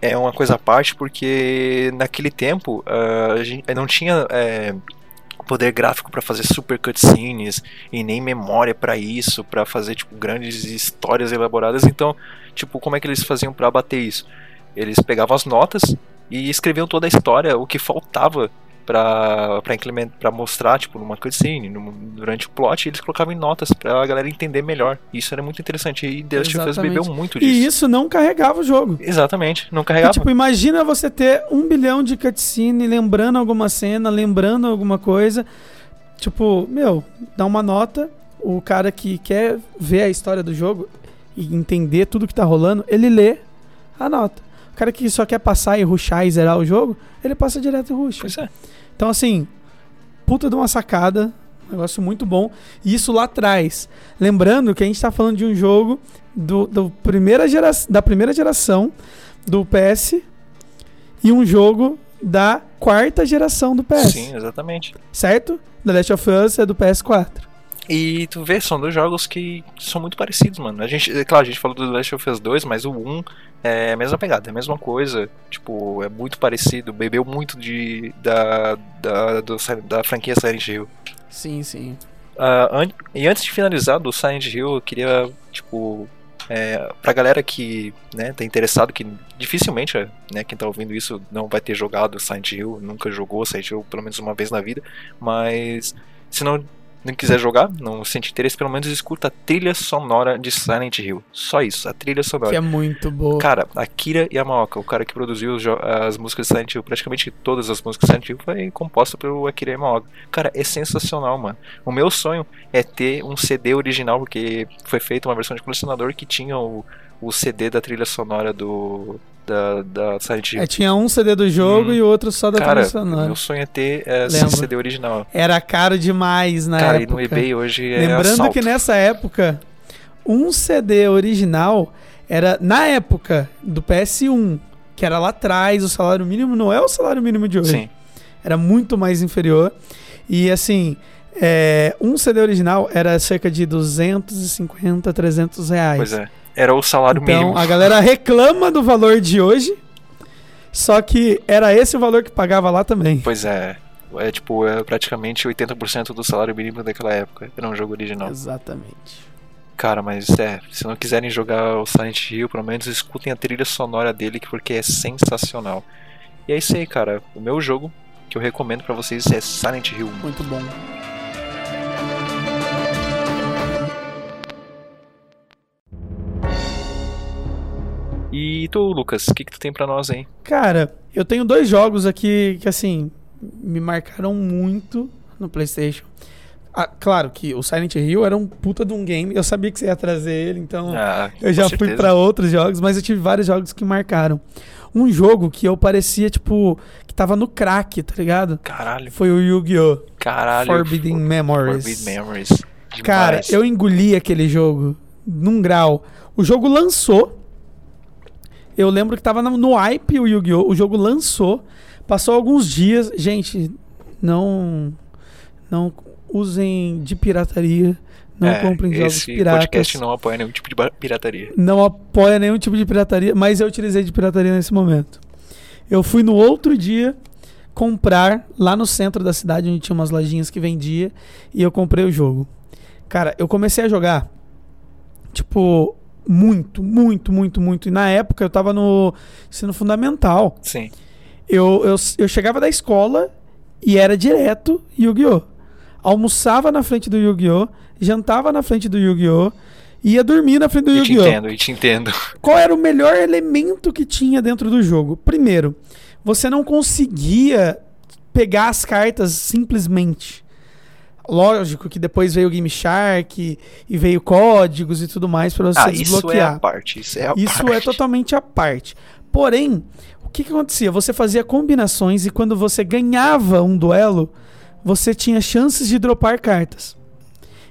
Speaker 1: é uma coisa à parte porque naquele tempo ah, a gente não tinha é, poder gráfico pra fazer super cutscenes e nem memória pra isso, pra fazer tipo grandes histórias elaboradas. Então, tipo, como é que eles faziam pra bater isso? Eles pegavam as notas e escreviam toda a história, o que faltava pra, pra, implement- pra mostrar, tipo, numa cutscene, num- durante o plot, eles colocavam em notas pra galera entender melhor. Isso era muito interessante. E The Last of Us bebeu muito disso.
Speaker 2: E isso não carregava o jogo.
Speaker 1: Exatamente, não
Speaker 2: E,
Speaker 1: carregava.
Speaker 2: tipo, imagina você ter um bilhão de cutscene, lembrando alguma cena, lembrando alguma coisa. Tipo, meu, dá uma nota. O cara que quer ver a história do jogo e entender tudo que tá rolando, ele lê a nota. O cara que só quer passar e rushar e zerar o jogo, ele passa direto e rusha.
Speaker 1: É.
Speaker 2: Então, assim, puta de uma sacada. Negócio muito bom. E isso lá atrás. Lembrando que a gente tá falando de um jogo do, do primeira gera, da primeira geração do PS e um jogo da quarta geração do PS.
Speaker 1: Sim, exatamente.
Speaker 2: Certo? The Last of Us é do PS4.
Speaker 1: E tu vê, são dois jogos que são muito parecidos, mano. A gente, é claro, a gente falou do The Last of Us 2, mas o 1 é a mesma pegada, é a mesma coisa. Tipo, é muito parecido, bebeu muito de da, da, do, da franquia Silent Hill.
Speaker 2: Sim, sim.
Speaker 1: Ah, an- e antes de finalizar do Silent Hill, eu queria, tipo, é, pra galera que né, tá interessado, que dificilmente, né, quem tá ouvindo isso não vai ter jogado Silent Hill, nunca jogou Silent Hill pelo menos uma vez na vida, mas se não, não quiser jogar, não sente interesse, pelo menos escuta a trilha sonora de Silent Hill. Só isso, a trilha sonora.
Speaker 2: Que é muito boa.
Speaker 1: Cara, Akira Yamaoka, o cara que produziu as músicas de Silent Hill, praticamente todas as músicas de Silent Hill foi composta pelo Akira Yamaoka. Cara, é sensacional, mano. O meu sonho é ter um CD original, porque foi feita uma versão de colecionador que tinha o, o CD da trilha sonora do da, da Silent Hill.
Speaker 2: É, tinha um CD do jogo
Speaker 1: Hum.
Speaker 2: e outro só da
Speaker 1: Cara,
Speaker 2: trilha sonora.
Speaker 1: meu sonho é ter é, esse
Speaker 2: Lembro.
Speaker 1: CD original.
Speaker 2: Era caro demais na
Speaker 1: cara,
Speaker 2: época.
Speaker 1: e no eBay hoje é
Speaker 2: Lembrando
Speaker 1: assalto.
Speaker 2: que nessa época, um CD original era, na época do PS1, que era lá atrás, o salário mínimo não é o salário mínimo de hoje.
Speaker 1: Sim,
Speaker 2: Era muito mais inferior. E assim, é, um CD original era cerca de 250, 300 reais.
Speaker 1: pois é. Era o salário
Speaker 2: Então
Speaker 1: mínimo.
Speaker 2: a galera reclama do valor de hoje, só que era esse o valor que pagava lá também.
Speaker 1: Pois é. É tipo, é praticamente 80% do salário mínimo daquela época. Era um jogo original.
Speaker 2: Exatamente.
Speaker 1: Cara, mas é, se não quiserem jogar o Silent Hill, pelo menos escutem a trilha sonora dele, que- porque é sensacional. E é isso aí, cara. O meu jogo que eu recomendo pra vocês é Silent Hill.
Speaker 2: Muito bom.
Speaker 1: E tu, Lucas, o que, que tu tem pra nós aí?
Speaker 2: Cara, eu tenho dois jogos aqui que, assim, me marcaram muito no PlayStation. Ah, claro que o Silent Hill era um puta de um game. Eu sabia que você ia trazer ele, então
Speaker 1: Ah,
Speaker 2: eu já
Speaker 1: com
Speaker 2: fui
Speaker 1: certeza.
Speaker 2: pra outros jogos, mas eu tive vários jogos que marcaram. Um jogo que eu parecia, tipo, que tava no crack, tá ligado?
Speaker 1: Caralho,
Speaker 2: Foi o Yu-Gi-Oh!
Speaker 1: caralho.
Speaker 2: Forbidden
Speaker 1: For-
Speaker 2: Memories.
Speaker 1: Forbidden Memories.
Speaker 2: Cara,
Speaker 1: Demais.
Speaker 2: eu engoli aquele jogo num grau. O jogo lançou. Eu lembro que tava no, hype o Yu-Gi-Oh! O jogo lançou. Passou alguns dias. Gente, não. Não usem de pirataria. Não
Speaker 1: É,
Speaker 2: comprem jogos piratas.
Speaker 1: podcast não apoia nenhum tipo de pirataria.
Speaker 2: não apoia nenhum tipo de pirataria, mas eu utilizei de pirataria nesse momento. Eu fui no outro dia comprar lá no centro da cidade, onde tinha umas lojinhas que vendia, e eu comprei o jogo. Cara, eu comecei a jogar, tipo, muito, muito, muito, muito. E na época eu tava no ensino fundamental.
Speaker 1: Sim.
Speaker 2: Eu, eu, eu chegava da escola e era direto Yu-Gi-Oh! almoçava na frente do Yu-Gi-Oh!, jantava na frente do Yu-Gi-Oh! ia dormir na frente do
Speaker 1: Eu te
Speaker 2: Yu-Gi-Oh!
Speaker 1: entendo, eu te entendo. <laughs>
Speaker 2: Qual era o melhor elemento que tinha dentro do jogo? Primeiro, você não conseguia pegar as cartas simplesmente. Lógico que depois veio o Game Shark e veio códigos e tudo mais para você
Speaker 1: Ah, isso é
Speaker 2: desbloquear.
Speaker 1: a parte. Isso é a
Speaker 2: Isso
Speaker 1: parte.
Speaker 2: é totalmente à parte. Porém, o que, que acontecia? Você fazia combinações e quando você ganhava um duelo, você tinha chances de dropar cartas.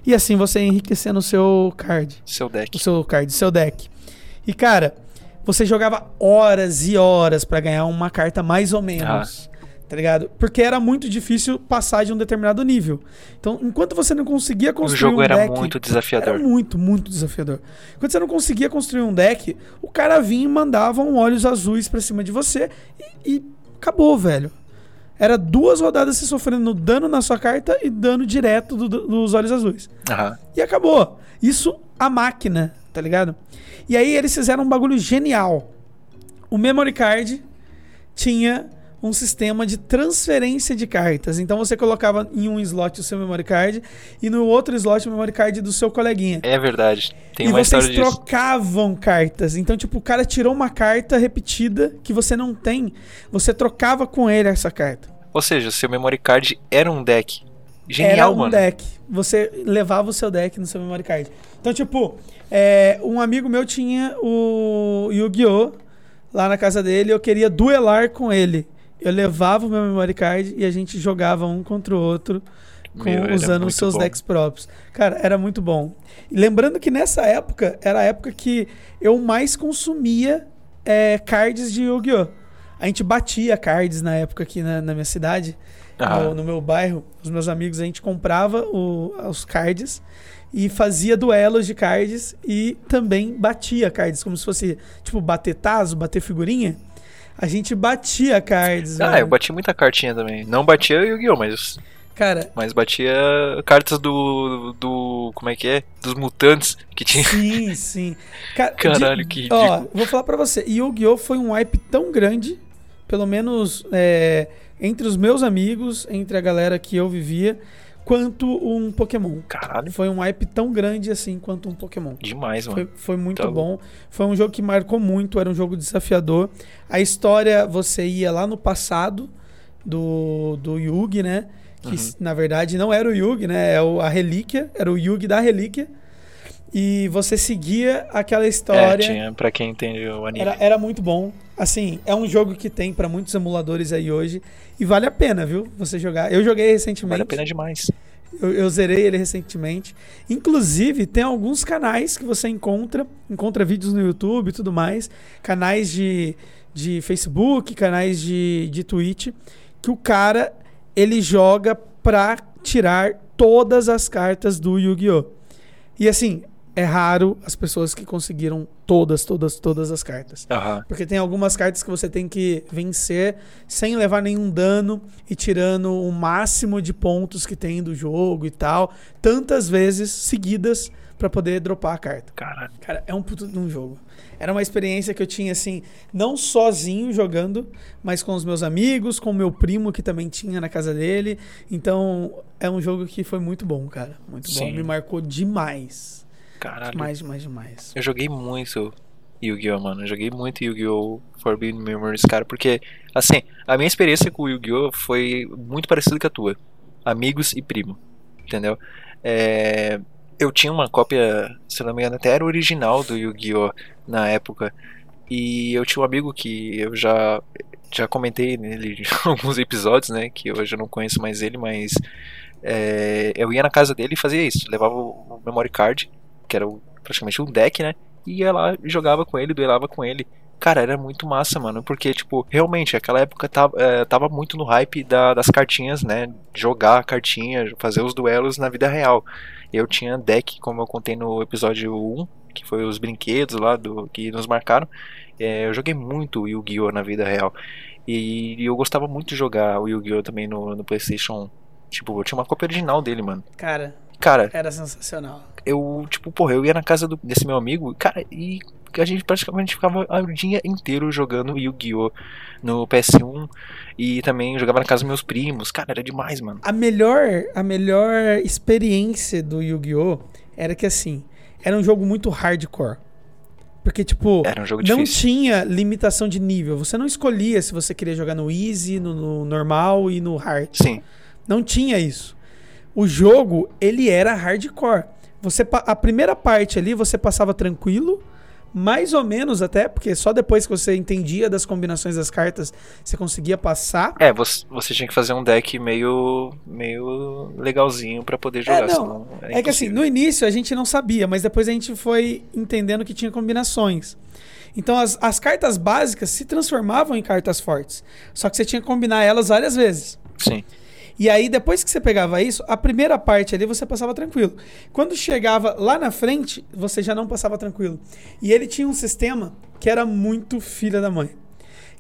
Speaker 2: E assim você ia enriquecendo o seu card
Speaker 1: Seu deck.
Speaker 2: o seu card, seu deck. E cara, você jogava horas e horas pra ganhar uma carta mais ou menos. Tá ligado? Porque era muito difícil passar de um determinado nível. Então, enquanto você não conseguia
Speaker 1: O
Speaker 2: construir
Speaker 1: jogo
Speaker 2: um
Speaker 1: era
Speaker 2: deck,
Speaker 1: muito
Speaker 2: era
Speaker 1: desafiador.
Speaker 2: muito, muito desafiador. Quando você não conseguia construir um deck, o cara vinha e mandava um olhos azuis pra cima de você e, e acabou, velho. Era duas rodadas se sofrendo dano na sua carta e dano direto do- do- dos olhos azuis.
Speaker 1: Aham.
Speaker 2: E acabou. Isso a máquina, tá ligado? E aí eles fizeram um bagulho genial. O memory card tinha um sistema de transferência de cartas. Então você colocava em um slot o seu memory card e no outro slot o memory card do seu coleguinha.
Speaker 1: É verdade. Tem
Speaker 2: e
Speaker 1: uma
Speaker 2: vocês
Speaker 1: história disso.
Speaker 2: trocavam cartas. Então, tipo, o cara tirou uma carta repetida que você não tem. Você trocava com ele essa carta.
Speaker 1: Ou seja, seu memory card era um deck.
Speaker 2: era
Speaker 1: Genial,
Speaker 2: um
Speaker 1: mano.
Speaker 2: deck. Você levava o seu deck no seu memory card. Então, tipo, é, um amigo meu tinha o Yu-Gi-Oh! lá na casa dele. Eu queria duelar com ele. Eu levava o meu memory card e a gente jogava um contra o outro com-
Speaker 1: Meu, era
Speaker 2: usando os seus
Speaker 1: bom.
Speaker 2: decks próprios. Cara, era muito bom. E lembrando que nessa época era a época que eu mais consumia é, cards de Yu-Gi-Oh! A gente batia cards na época aqui na, na minha cidade,
Speaker 1: Aham.
Speaker 2: no, no meu bairro. Os meus amigos, a gente comprava o- os cards e fazia duelos de cards e também batia cards, como se fosse, tipo, bater taso, bater figurinha. A gente batia cards.
Speaker 1: Ah,
Speaker 2: velho.
Speaker 1: eu bati muita cartinha também. Não batia Yu-Gi-Oh! Mas,
Speaker 2: Cara,
Speaker 1: mas batia cartas do. do. Como é que é? Dos mutantes que tinha.
Speaker 2: sim, sim. Ca-
Speaker 1: Caralho,
Speaker 2: de-
Speaker 1: que ridículo.
Speaker 2: Ó, vou falar pra você. Yu-Gi-Oh! foi um hype tão grande, pelo menos é, entre os meus amigos, entre a galera que eu vivia, quanto um Pokémon.
Speaker 1: Caralho,
Speaker 2: Foi um hype tão grande assim quanto um Pokémon.
Speaker 1: demais, mano.
Speaker 2: Foi, foi muito
Speaker 1: Tá
Speaker 2: bom. Foi um jogo que marcou muito, era um jogo desafiador. A história, você ia lá no passado do, do Yugi, né? Que
Speaker 1: Uhum.
Speaker 2: na verdade não era o Yugi, né? É a relíquia, era o Yugi da relíquia. E você seguia aquela
Speaker 1: É,
Speaker 2: história.
Speaker 1: tinha, pra quem entende o anime.
Speaker 2: Era, era muito bom. Assim, é um jogo que tem pra muitos emuladores aí hoje. E vale a pena, viu? Você jogar. Eu joguei recentemente.
Speaker 1: Vale a pena demais.
Speaker 2: Eu, eu zerei ele recentemente. Inclusive, tem alguns canais que você encontra, encontra vídeos no YouTube e tudo mais, canais de, de Facebook, canais de, de Twitch, que o cara ele joga pra tirar todas as cartas do Yu-Gi-Oh! E assim, é raro as pessoas que conseguiram todas, todas, todas as cartas.
Speaker 1: Aham.
Speaker 2: Porque tem algumas cartas que você tem que vencer sem levar nenhum dano e tirando o máximo de pontos que tem do jogo e tal, tantas vezes seguidas pra poder dropar a carta.
Speaker 1: Caralho.
Speaker 2: Cara, é um puto de um jogo. Era uma experiência que eu tinha assim, não sozinho jogando, mas com os meus amigos, com o meu primo que também tinha na casa dele. Então, é um jogo que foi muito bom, cara. Muito bom.
Speaker 1: Sim.
Speaker 2: Me marcou demais.
Speaker 1: Caralho.
Speaker 2: Demais, demais, demais.
Speaker 1: Eu joguei muito Yu-Gi-Oh, mano. Eu joguei muito Yu-Gi-Oh! Forbidden Memories, cara, porque, assim, a minha experiência com o Yu-Gi-Oh! foi muito parecida com a tua. Amigos e primo, entendeu? É, Eu tinha uma cópia, se não me engano, até era original do Yu-Gi-Oh! na época. E eu tinha um amigo que eu já, já comentei nele em <laughs> alguns episódios, né? Que hoje eu não conheço mais ele, mas é, eu ia na casa dele e fazia isso. Levava o memory card, que era o- praticamente um deck, né? E ia lá e jogava com ele, duelava com ele. Cara, era muito massa, mano, porque, tipo, realmente, aquela época tava, é, tava muito no hype da- das cartinhas, né? Jogar a cartinha, fazer os duelos na vida real. Eu tinha deck, como eu contei no episódio 1, que foi os brinquedos lá do que nos marcaram. É, eu joguei muito Yu-Gi-Oh! na vida real. E, eu gostava muito de jogar o Yu-Gi-Oh! também no, no PlayStation 1. Tipo, eu tinha uma cópia original dele, mano.
Speaker 2: Cara,
Speaker 1: Cara,
Speaker 2: era sensacional.
Speaker 1: Eu, tipo, porra, eu ia na casa do- desse meu amigo, cara, e a gente praticamente ficava o dia inteiro jogando Yu-Gi-Oh! no PS1 e também jogava na casa dos meus primos. Cara, era demais, mano.
Speaker 2: A melhor, a melhor experiência do Yu-Gi-Oh! era que assim, era um jogo muito hardcore. Porque, tipo,
Speaker 1: um
Speaker 2: não tinha limitação de nível. Você não escolhia se você queria jogar no easy, no, no normal e no hard.
Speaker 1: Sim.
Speaker 2: Não tinha isso. O jogo, ele era hardcore. Você, a primeira parte ali você passava tranquilo, mais ou menos até, porque só depois que você entendia das combinações das cartas você conseguia passar.
Speaker 1: É, você, você tinha que fazer um deck meio, meio legalzinho pra poder jogar,
Speaker 2: não.
Speaker 1: senão
Speaker 2: É que assim, no início a gente não sabia, mas depois a gente foi entendendo que tinha combinações. Então as, as cartas básicas se transformavam em cartas fortes. Só que você tinha que combinar elas várias vezes.
Speaker 1: Sim.
Speaker 2: E aí, depois que você pegava isso, a primeira parte ali você passava tranquilo. Quando chegava lá na frente, você já não passava tranquilo. E ele tinha um sistema que era muito filha da mãe.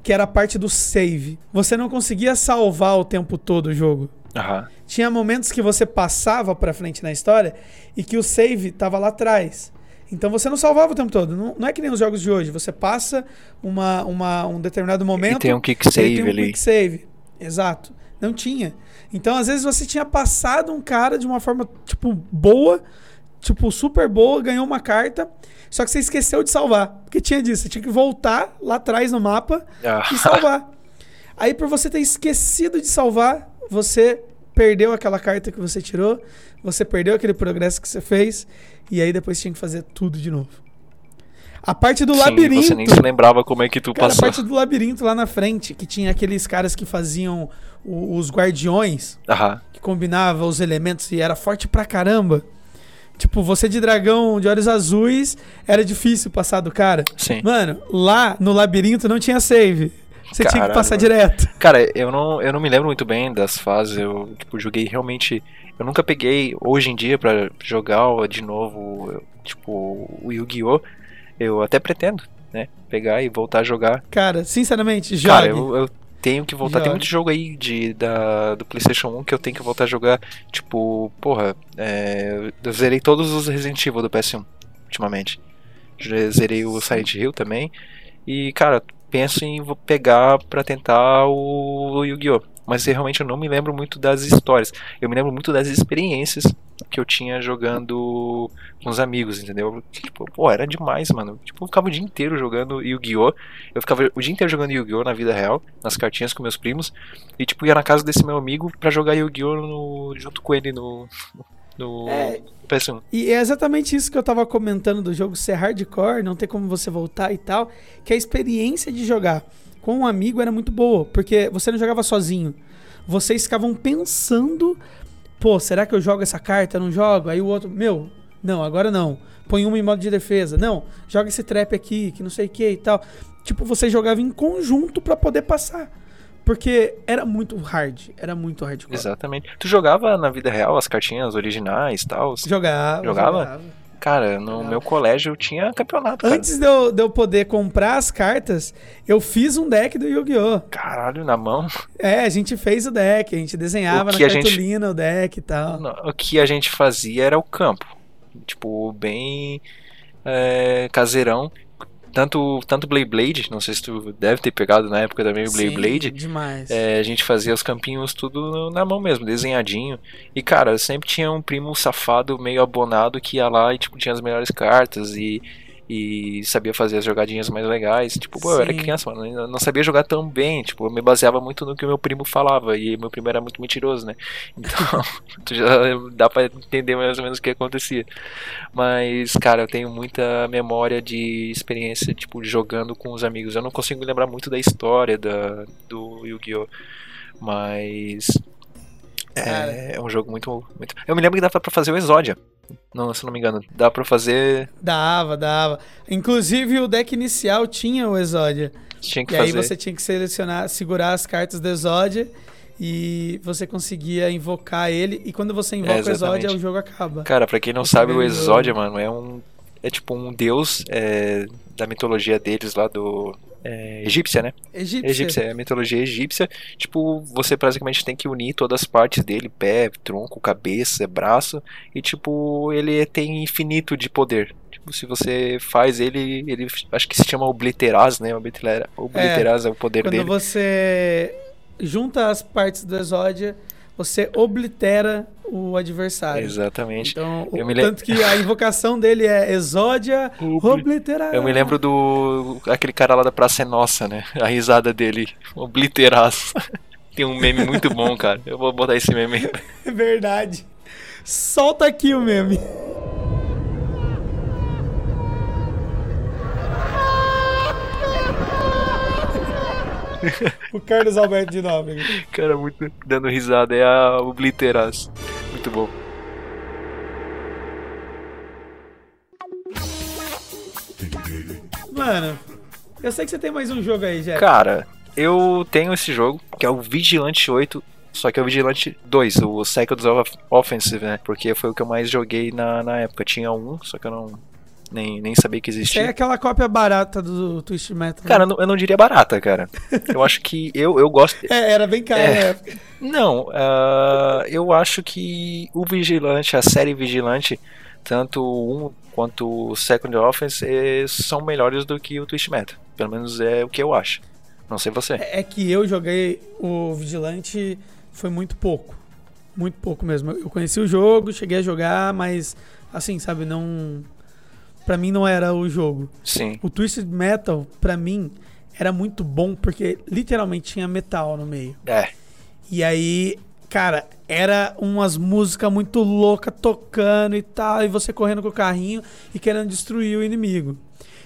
Speaker 2: Que era a parte do save. Você não conseguia salvar o tempo todo o jogo.
Speaker 1: Aham.
Speaker 2: Tinha momentos que você passava pra frente na história e que o save tava lá atrás. Então você não salvava o tempo todo. Não, não é que nem os jogos de hoje. Você passa uma, uma- um determinado momento.
Speaker 1: E tem um kick
Speaker 2: Ele
Speaker 1: save
Speaker 2: tem um
Speaker 1: ali.
Speaker 2: quick save. Exato. Não tinha. Então, às vezes, você tinha passado um cara de uma forma, tipo, boa, tipo, super boa, ganhou uma carta, só que você esqueceu de salvar. Porque tinha disso, você tinha que voltar lá atrás no mapa
Speaker 1: Ah.
Speaker 2: e salvar. <laughs> Aí, por você ter esquecido de salvar, você perdeu aquela carta que você tirou, você perdeu aquele progresso que você fez, e aí depois tinha que fazer tudo de novo. A parte do
Speaker 1: Sim,
Speaker 2: labirinto.
Speaker 1: Você nem se lembrava como é que tu
Speaker 2: Cara, a
Speaker 1: passou.
Speaker 2: parte do labirinto lá na frente, que tinha aqueles caras que faziam o- os guardiões,
Speaker 1: Aham.
Speaker 2: que combinava os elementos e era forte pra caramba. Tipo, você de dragão de olhos azuis, era difícil passar do cara.
Speaker 1: Sim.
Speaker 2: Mano, lá no labirinto não tinha save. Você tinha que passar direto.
Speaker 1: Cara, eu não, eu não me lembro muito bem das fases. Eu tipo, joguei realmente. Eu nunca peguei hoje em dia pra jogar de novo, tipo, o Yu-Gi-Oh! Eu até pretendo, né? Pegar e voltar a jogar.
Speaker 2: Cara, sinceramente, jogue.
Speaker 1: Cara, eu, eu tenho que voltar. Tem
Speaker 2: Jogue.
Speaker 1: muito jogo aí de, da, do PlayStation 1 que eu tenho que voltar a jogar. Tipo, porra, é, eu zerei todos os Resident Evil do PS1 ultimamente. Já Zerei o Silent Hill também. E, cara, penso em vou pegar pra tentar o Yu-Gi-Oh! Mas eu realmente eu não me lembro muito das histórias. Eu me lembro muito das experiências que eu tinha jogando com os amigos, entendeu? Tipo, pô, era demais, mano. Tipo, eu ficava o dia inteiro jogando Yu-Gi-Oh! Eu ficava o dia inteiro jogando Yu-Gi-Oh! na vida real, nas cartinhas com meus primos. E, tipo, ia na casa desse meu amigo pra jogar Yu-Gi-Oh! no- junto com ele no, no
Speaker 2: É.
Speaker 1: PS1.
Speaker 2: E é exatamente isso que eu tava comentando do jogo ser hardcore, não ter como você voltar e tal, que a experiência de jogar com um amigo era muito boa, porque você não jogava sozinho. Vocês ficavam pensando, pô, será que eu jogo essa carta? Não jogo? Aí o outro, meu, não, agora não. Põe uma em modo de defesa. Não, joga esse trap aqui, que não sei o que e tal. Tipo, você jogava em conjunto pra poder passar. Porque era muito hard, era muito hardcore.
Speaker 1: Exatamente. Tu jogava na vida real as cartinhas originais e tal?
Speaker 2: Jogava,
Speaker 1: Jogava? Cara, no meu colégio tinha campeonato, cara.
Speaker 2: Antes de eu, de eu poder comprar as cartas, eu fiz um deck do Yu-Gi-Oh!
Speaker 1: Caralho, na mão.
Speaker 2: É, a gente fez o deck, a gente desenhava na
Speaker 1: que a gente-
Speaker 2: cartolina o deck e tal.
Speaker 1: O que a gente fazia era o campo. Tipo, bem é, caseirão. Tanto, tanto Blade Blade, não sei se tu deve ter pegado na época também o Blade
Speaker 2: Sim,
Speaker 1: Blade.
Speaker 2: Demais.
Speaker 1: É, a gente fazia os campinhos tudo na mão mesmo, desenhadinho. E cara, sempre tinha um primo safado meio abonado que ia lá e tipo, tinha as melhores cartas e, e sabia fazer as jogadinhas mais legais. Tipo, pô, eu era criança, mano, eu não sabia jogar tão bem. Tipo, eu me baseava muito no que o meu primo falava. E meu primo era muito mentiroso, né? Então, <laughs> já dá pra entender mais ou menos o que acontecia. Mas, cara, eu tenho muita memória de experiência, tipo, jogando com os amigos. Eu não consigo lembrar muito da história da, do Yu-Gi-Oh! Mas. É, é um jogo muito, muito. Eu me lembro que dava pra fazer o Exódia. Não, se não me engano. Dá pra fazer.
Speaker 2: Dava, dava. Inclusive o deck inicial tinha o Exódia.
Speaker 1: Tinha que
Speaker 2: E aí
Speaker 1: fazer.
Speaker 2: você tinha que selecionar, segurar as cartas do Exódia e você conseguia invocar ele. E quando você invoca o Exódia, o jogo acaba.
Speaker 1: Cara, pra quem não
Speaker 2: Você
Speaker 1: sabe, o. Exódia, mano, é um. É tipo um deus é, da mitologia deles lá do. É, egípcia, né?
Speaker 2: Egípcia.
Speaker 1: Egípcia, é a mitologia egípcia. Tipo, você basicamente tem que unir todas as partes dele: pé, tronco, cabeça, braço. E, tipo, ele tem infinito de poder. Tipo, se você faz ele, ele acho que se chama Obliteraz, né? Obliteraz, Obliteraz é, é o poder
Speaker 2: quando
Speaker 1: dele.
Speaker 2: Quando você junta as partes do Exódia, você oblitera o adversário.
Speaker 1: Exatamente.
Speaker 2: Então, o, tanto que a invocação dele é Exódia obliterar.
Speaker 1: Eu me lembro do aquele cara lá da Praça é Nossa, né? A risada dele, <laughs> obliteraz. <laughs> Tem um meme muito bom, cara. Eu vou botar esse meme. <laughs>
Speaker 2: É verdade. Solta aqui o meme. <laughs> o Carlos Alberto de Nóbrega.
Speaker 1: Cara, muito dando risada. É a Obliteraz. Muito bom.
Speaker 2: Mano, eu sei que você tem mais um jogo aí, Jeff.
Speaker 1: Cara, eu tenho esse jogo, que é o Vigilante 8. Só que é o Vigilante 2, o Cycles of Offensive, né? Porque foi o que eu mais joguei na, na época. Tinha um, só que eu não, nem, nem sabia que existia.
Speaker 2: É aquela cópia barata do Twist Metal.
Speaker 1: Cara, eu não, eu não diria barata, cara. eu acho que eu, eu gosto.
Speaker 2: É, era bem caro é,
Speaker 1: Não, uh, eu acho que o Vigilante, a série Vigilante, tanto um quanto o Second Offense, eh, são melhores do que o Twist Metal. Pelo menos é o que eu acho. Não sei você.
Speaker 2: É, é que eu joguei o Vigilante foi muito pouco. Muito pouco mesmo. Eu conheci o jogo, cheguei a jogar, mas assim, sabe, não para mim não era o jogo.
Speaker 1: Sim.
Speaker 2: O Twisted Metal, para mim, era muito bom porque literalmente tinha metal no meio.
Speaker 1: É.
Speaker 2: E aí, cara, era umas músicas muito loucas tocando e tal, e você correndo com o carrinho e querendo destruir o inimigo.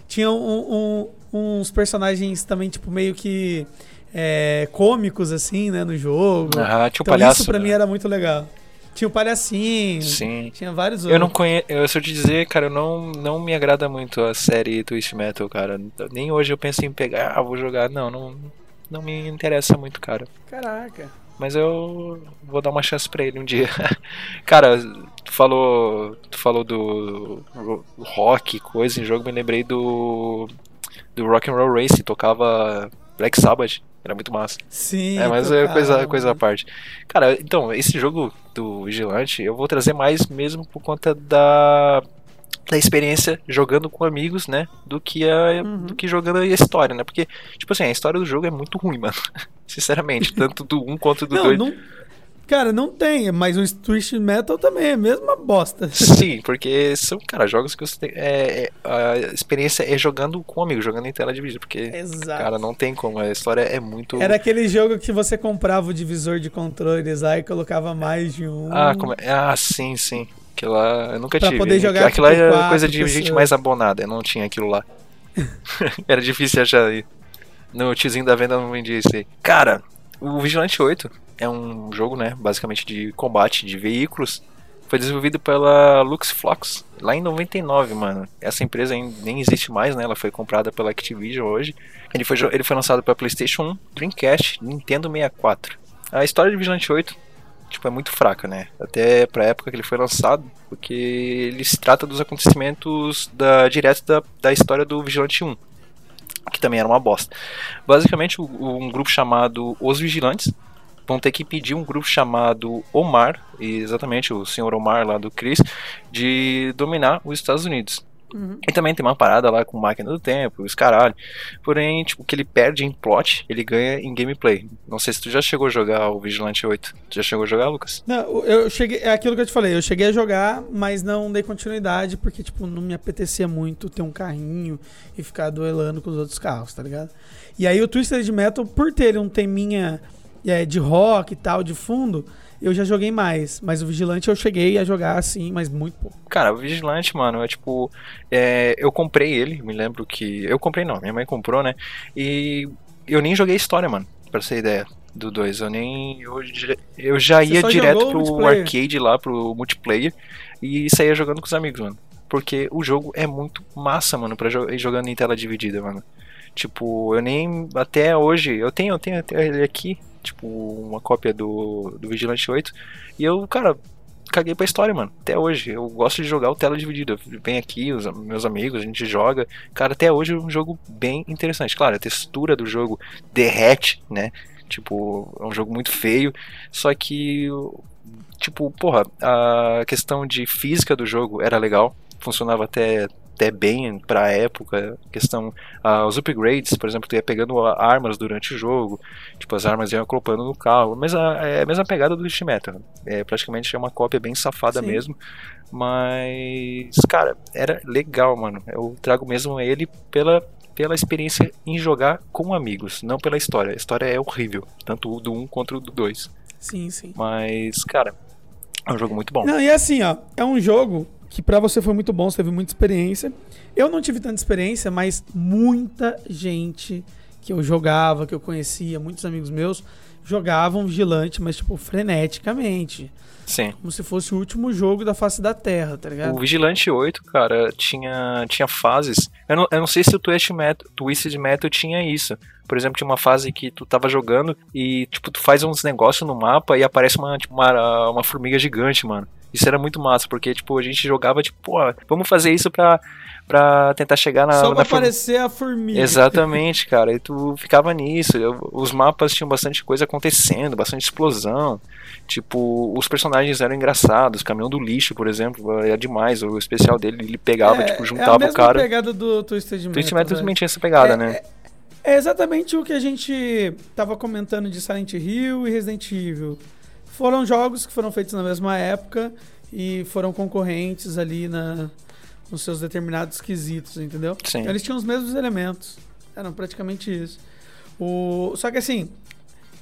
Speaker 2: Tinha um, um, uns personagens também, tipo, meio que é, cômicos, assim, né, no jogo.
Speaker 1: Ah, tinha o então, palhaço.
Speaker 2: Isso pra né? mim era muito legal. Tinha o Palhacinho.
Speaker 1: Sim.
Speaker 2: Tinha vários outros.
Speaker 1: Eu não conheço. Eu, se eu te dizer, cara, não, não me agrada muito a série Twist Metal, cara. Nem hoje eu penso em pegar, ah, vou jogar. Não, não, não me interessa muito, cara.
Speaker 2: Caraca.
Speaker 1: Mas eu vou dar uma chance pra ele um dia. <laughs> cara, tu falou. Tu falou do rock, coisa em jogo, me lembrei do. Do Rock and Roll Race, tocava Black Sabbath. Era muito massa.
Speaker 2: Sim.
Speaker 1: É, mas é coisa, coisa à parte. Cara, então, esse jogo do Vigilante eu vou trazer mais mesmo por conta da, da experiência jogando com amigos, né? Do que, a, uhum. do que jogando a história, né? Porque, tipo assim, a história do jogo é muito ruim, <laughs> mano. Sinceramente, tanto do 1 um quanto do 2.
Speaker 2: Não, não, Cara, não tem, mas o Twist Metal também é a mesma bosta. <laughs>
Speaker 1: Sim, porque são, cara, jogos que você tem. É, é, a experiência é jogando com um amigo, jogando em tela dividida. Porque, Exato. cara, não tem como. A história é muito.
Speaker 2: Era aquele jogo que você comprava o divisor de controles lá e colocava mais de um.
Speaker 1: Ah, como é? ah sim, sim. Aquilo lá eu nunca
Speaker 2: pra
Speaker 1: tive.
Speaker 2: Poder jogar
Speaker 1: aquilo lá é coisa de pessoas. gente mais abonada, eu não tinha aquilo lá. <laughs> Era difícil achar aí. No tiozinho da venda não vendia isso aí. Cara, o Vigilante 8 é um jogo, né, basicamente de combate de veículos. Foi desenvolvido pela LuxFlox lá em 99, mano. Essa empresa nem existe mais, né? Ela foi comprada pela Activision hoje. Ele foi, ele foi lançado para PlayStation 1, Dreamcast, Nintendo 64. A história de Vigilante 8 tipo, é muito fraca, né? Até pra época que ele foi lançado, porque ele se trata dos acontecimentos da, direto da, da história do Vigilante 1, que também era uma bosta. Basicamente, um grupo chamado Os Vigilantes vão ter que pedir um grupo chamado Omar, exatamente o senhor Omar lá do Chris, de dominar os Estados Unidos. Uhum. E também tem uma parada lá com máquina do tempo, os caralho. Porém, tipo, o que ele perde em plot, ele ganha em gameplay. Não sei se tu já chegou a jogar o Vigilante 8. Tu já chegou a jogar, Lucas?
Speaker 2: Não, eu cheguei. É aquilo que eu te falei, eu cheguei a jogar, mas não dei continuidade, porque, tipo, não me apetecia muito ter um carrinho e ficar duelando com os outros carros, tá ligado? E aí o Twisted Metal, por ter um teminha é, de rock e tal, de fundo, eu já joguei mais. Mas o Vigilante eu cheguei a jogar assim, mas muito pouco.
Speaker 1: Cara, o Vigilante, mano, é tipo. É, eu comprei ele, me lembro que. Eu comprei não, minha mãe comprou, né? E eu nem joguei história, mano, pra ser ideia do 2. Eu nem. Eu, eu já ia direto pro arcade lá, pro multiplayer, e saía jogando com os amigos, mano. Porque o jogo é muito massa, mano, pra ir jogando em tela dividida, mano. Tipo, eu nem. Até hoje. Eu tenho, eu tenho até ele aqui tipo, uma cópia do, do Vigilante 8. E eu, cara, caguei pra história, mano. Até hoje. Eu gosto de jogar o tela dividida. Vem aqui, os meus amigos, a gente joga. Cara, até hoje é um jogo bem interessante. Claro, a textura do jogo derrete, né? Tipo, é um jogo muito feio. Só que, tipo, porra, a questão de física do jogo era legal. Funcionava até até bem pra época. Questão. Uh, os upgrades, por exemplo, tu ia pegando armas durante o jogo. Tipo, as armas iam acoplando no carro. Mas a, é a mesma pegada do Street Metal. É, praticamente é uma cópia bem safada Sim. mesmo. Mas, cara, era legal, mano. Eu trago mesmo ele pela, pela experiência em jogar com amigos, não pela história. A história é horrível, tanto o do 1 um quanto o do 2.
Speaker 2: Sim, sim.
Speaker 1: Mas, cara, é um jogo muito bom.
Speaker 2: Não, e assim, ó, é um jogo que para você foi muito bom, você teve muita experiência. Eu não tive tanta experiência, mas muita gente que eu jogava, que eu conhecia, muitos amigos meus, jogavam Vigilante, mas tipo freneticamente.
Speaker 1: Sim.
Speaker 2: Como se fosse o último jogo da face da Terra, tá ligado?
Speaker 1: O Vigilante 8, cara, tinha, tinha fases. Eu não, eu não sei se o Twisted Metal, Twisted Metal tinha isso. Por exemplo, tinha uma fase que tu tava jogando e, tipo, tu faz uns negócios no mapa e aparece uma, tipo, uma, uma formiga gigante, mano. Isso era muito massa, porque, tipo, a gente jogava, tipo, pô, vamos fazer isso pra, pra tentar chegar na.
Speaker 2: Só
Speaker 1: pra
Speaker 2: na aparecer a formiga.
Speaker 1: Exatamente, cara. E tu ficava nisso. Eu, os mapas tinham bastante coisa acontecendo, bastante explosão. Tipo, os personagens eram engraçados. O caminhão do lixo, por exemplo, era demais. O especial dele, ele pegava, é, tipo, juntava
Speaker 2: é
Speaker 1: o cara.
Speaker 2: É a pegada do Twisted Metal.
Speaker 1: Twisted Metal também tinha essa pegada,
Speaker 2: é,
Speaker 1: né?
Speaker 2: É, é exatamente o que a gente tava comentando de Silent Hill e Resident Evil foram jogos que foram feitos na mesma época e foram concorrentes ali na, nos seus determinados quesitos, entendeu?
Speaker 1: Sim.
Speaker 2: Eles tinham os mesmos elementos. Eram praticamente isso. O, só que assim,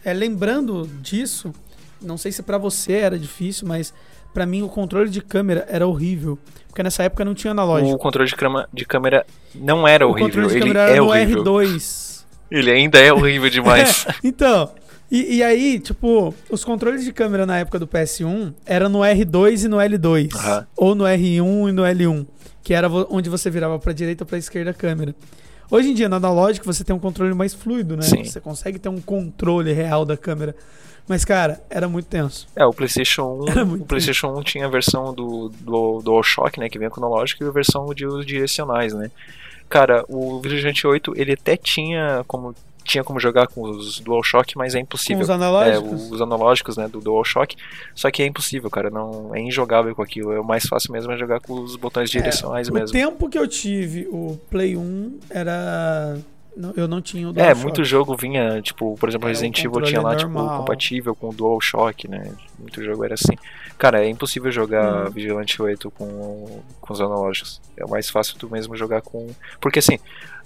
Speaker 2: é, lembrando disso, não sei se para você era difícil, mas para mim o controle de câmera era horrível. Porque nessa época não tinha analógico.
Speaker 1: O controle de, crama, de câmera não era
Speaker 2: o
Speaker 1: horrível,
Speaker 2: controle de
Speaker 1: ele
Speaker 2: câmera
Speaker 1: é
Speaker 2: era no
Speaker 1: horrível.
Speaker 2: R2.
Speaker 1: Ele ainda é horrível demais.
Speaker 2: É, <laughs> então, e, e, aí, tipo, os controles de câmera na época do PS1 eram no R2 e no L2.
Speaker 1: Uhum.
Speaker 2: Ou no R1 e no L1. Que era onde você virava pra direita ou pra esquerda a câmera. Hoje em dia, no analógico, você tem um controle mais fluido, né?
Speaker 1: Sim.
Speaker 2: Você consegue ter um controle real da câmera. Mas, cara, era muito tenso.
Speaker 1: É, o PlayStation 1, o PlayStation 1 tinha a versão do, do DualShock, né? Que vinha com analógico, e a versão de os direcionais, né? Cara, o Vigilante 8, ele até tinha como tinha como jogar com os DualShock, mas é impossível.
Speaker 2: Os analógicos?
Speaker 1: É, os analógicos, né, do DualShock. Só que é impossível, cara, não é injogável com aquilo. É o mais fácil mesmo é jogar com os botões direcionais
Speaker 2: é,
Speaker 1: mesmo.
Speaker 2: O tempo que eu tive o Play 1 era eu não tinha o
Speaker 1: É,
Speaker 2: DualShock.
Speaker 1: muito jogo vinha, tipo, por exemplo,
Speaker 2: É, o
Speaker 1: Resident Evil tinha lá,
Speaker 2: normal.
Speaker 1: tipo, compatível com o DualShock, né? Muito jogo era assim. Cara, é impossível jogar
Speaker 2: Hum.
Speaker 1: Vigilante 8 com, com os analógicos. É mais fácil tu mesmo jogar com. Porque assim,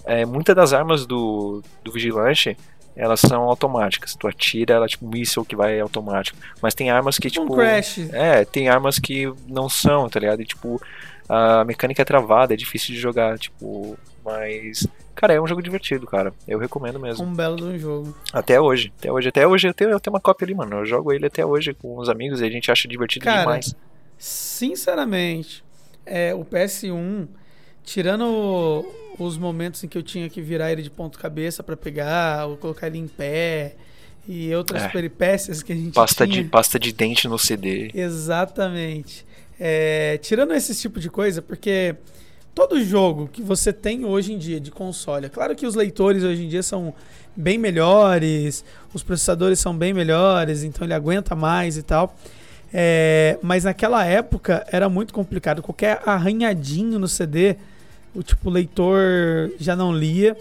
Speaker 1: é, muitas das armas do, do Vigilante. Elas são automáticas. Tu atira, ela é tipo um míssil que vai automático. Mas tem armas que, tipo.
Speaker 2: um Crash.
Speaker 1: É, tem armas que não são, tá ligado? E tipo, a mecânica é travada, é difícil de jogar, tipo. Mas. Cara, é um jogo divertido, cara. Eu recomendo mesmo.
Speaker 2: Um belo de um jogo.
Speaker 1: Até hoje. Até hoje. Até hoje eu tenho, eu tenho uma cópia ali, mano. Eu jogo ele até hoje com os amigos e a gente acha divertido
Speaker 2: Cara,
Speaker 1: demais.
Speaker 2: Sinceramente, é, o PS1, tirando os momentos em que eu tinha que virar ele de ponto cabeça pra pegar, ou colocar ele em pé, e outras
Speaker 1: É.
Speaker 2: peripécias que a gente
Speaker 1: Pasta
Speaker 2: tinha.
Speaker 1: de, pasta de dente no CD.
Speaker 2: Exatamente. É, tirando esse tipo de coisa, porque todo jogo que você tem hoje em dia de console, é claro que os leitores hoje em dia são bem melhores, os processadores são bem melhores, então ele aguenta mais e tal. É, mas naquela época era muito complicado. Qualquer arranhadinho no CD, o tipo leitor já não lia.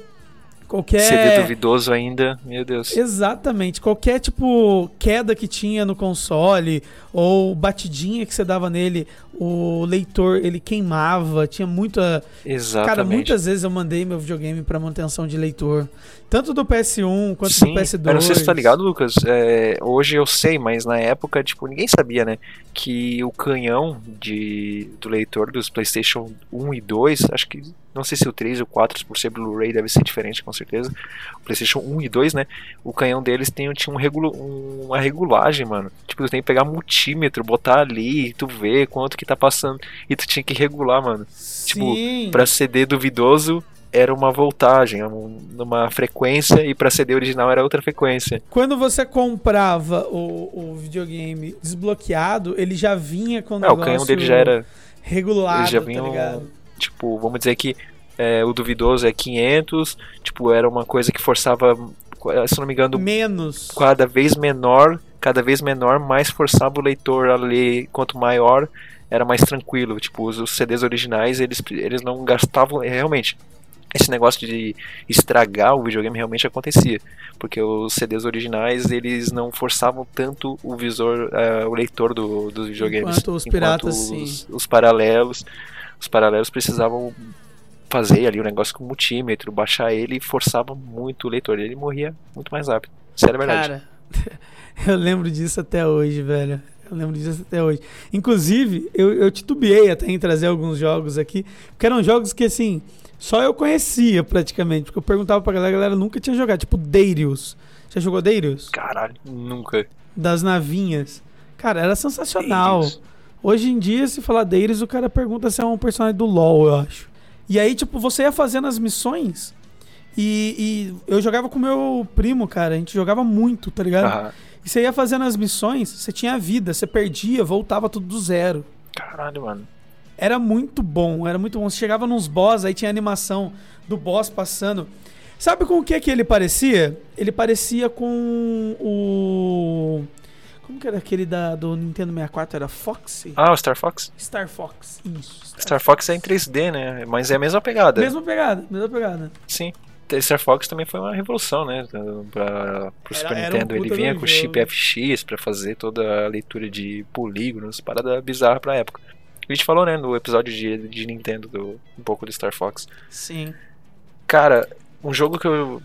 Speaker 2: Qualquer
Speaker 1: CD duvidoso ainda, meu Deus.
Speaker 2: Exatamente. Qualquer tipo queda que tinha no console ou batidinha que você dava nele, o leitor ele queimava, tinha muita.
Speaker 1: Exatamente.
Speaker 2: Cara, muitas vezes eu mandei meu videogame para manutenção de leitor, tanto do PS1 quanto
Speaker 1: Sim,
Speaker 2: do PS2.
Speaker 1: eu não sei se tá ligado, Lucas. é, hoje eu sei, mas na época, tipo, ninguém sabia, né? Que o canhão de, do leitor dos PlayStation 1 e 2, acho que. Não sei se o 3 ou o 4, por ser Blu-ray, deve ser diferente, com certeza. O PlayStation 1 e 2, né? O canhão deles tem, tinha um regula, um- uma regulagem, mano. Tipo, tu tem que pegar multímetro, botar ali, e tu vê quanto que tá passando. E tu tinha que regular, mano. tipo,
Speaker 2: Sim.
Speaker 1: Pra CD duvidoso era uma voltagem, um- uma frequência, e pra CD original era outra frequência.
Speaker 2: Quando você comprava o, o videogame desbloqueado, ele já vinha com o negócio
Speaker 1: o canhão dele já era,
Speaker 2: regulado,
Speaker 1: já
Speaker 2: tá
Speaker 1: vinha um-
Speaker 2: ligado?
Speaker 1: tipo, vamos dizer que é, o duvidoso é 500, tipo, era uma coisa que forçava, se não me engano,
Speaker 2: Menos.
Speaker 1: cada vez menor, cada vez menor, mais forçava o leitor a ler, quanto maior era mais tranquilo. Tipo, os, os CDs originais, eles, eles não gastavam. Realmente, esse negócio de estragar o videogame realmente acontecia, porque os CDs originais eles não forçavam tanto o visor, uh, o leitor do, dos videogames,
Speaker 2: enquanto os piratas,
Speaker 1: enquanto os,
Speaker 2: sim.
Speaker 1: os paralelos, os paralelos precisavam fazer ali um negócio com multímetro, baixar ele e forçava muito o leitor, ele morria muito mais rápido. Isso era verdade.
Speaker 2: Cara, <laughs> eu lembro disso até hoje, velho. Eu lembro disso até hoje. Inclusive, eu, eu titubeei até em trazer alguns jogos aqui, porque eram jogos que, assim, só eu conhecia praticamente, porque eu perguntava pra galera, a galera nunca tinha jogado, tipo Darius. Já jogou Darius?
Speaker 1: Caralho, nunca.
Speaker 2: Das navinhas. Cara, era sensacional. Hoje em dia, se falar Darius, o cara pergunta se é um personagem do LoL, eu acho. E aí, tipo, você ia fazendo as missões e, e eu jogava com meu primo, cara. A gente jogava muito, tá ligado? E você ia fazendo as missões, você tinha vida, você perdia, voltava tudo do zero.
Speaker 1: Caralho, mano.
Speaker 2: Era muito bom, era muito bom. Você chegava nos boss, aí tinha animação do boss passando. Sabe com o que que ele parecia? Ele parecia com o. Como que era aquele da, do Nintendo 64? Era Foxy?
Speaker 1: Ah, o Star Fox?
Speaker 2: Star Fox. Isso.
Speaker 1: Star Fox é em 3D, né? Mas é a mesma pegada.
Speaker 2: Mesma pegada, mesma pegada.
Speaker 1: Sim. Star Fox também foi uma revolução, né? Pra, pro
Speaker 2: Era-
Speaker 1: Super
Speaker 2: era um
Speaker 1: Nintendo. Ele
Speaker 2: puta
Speaker 1: vinha com
Speaker 2: jogo.
Speaker 1: chip FX pra fazer toda a leitura de polígonos, parada bizarra pra época. A gente falou, né, no episódio de, de Nintendo, do, um pouco do Star Fox.
Speaker 2: Sim.
Speaker 1: Cara, um jogo que eu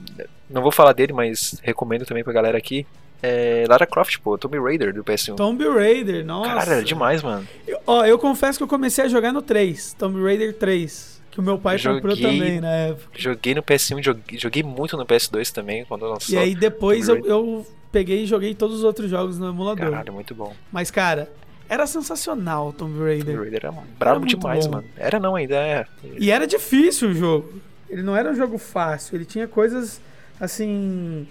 Speaker 1: não vou falar dele, mas recomendo também pra galera aqui. É Lara Croft, pô, Tomb Raider do PS1.
Speaker 2: Tomb Raider, nossa.
Speaker 1: Cara, era demais, mano.
Speaker 2: Eu- Ó, eu confesso que eu comecei a jogar no 3, Tomb Raider 3. Que o meu pai comprou
Speaker 1: Joguei-
Speaker 2: também na época.
Speaker 1: Joguei no PS1, joguei, joguei muito no PS2 também, quando lançou.
Speaker 2: E aí depois eu, eu peguei e joguei todos os outros jogos no emulador.
Speaker 1: Caralho, muito bom.
Speaker 2: Mas, cara, era sensacional o Tomb
Speaker 1: Tomb
Speaker 2: Raider.
Speaker 1: Raider era brabo
Speaker 2: muito
Speaker 1: demais,
Speaker 2: bom.
Speaker 1: mano. Era não, ainda é.
Speaker 2: E era difícil o jogo. Ele não era um jogo fácil. Ele tinha coisas, assim.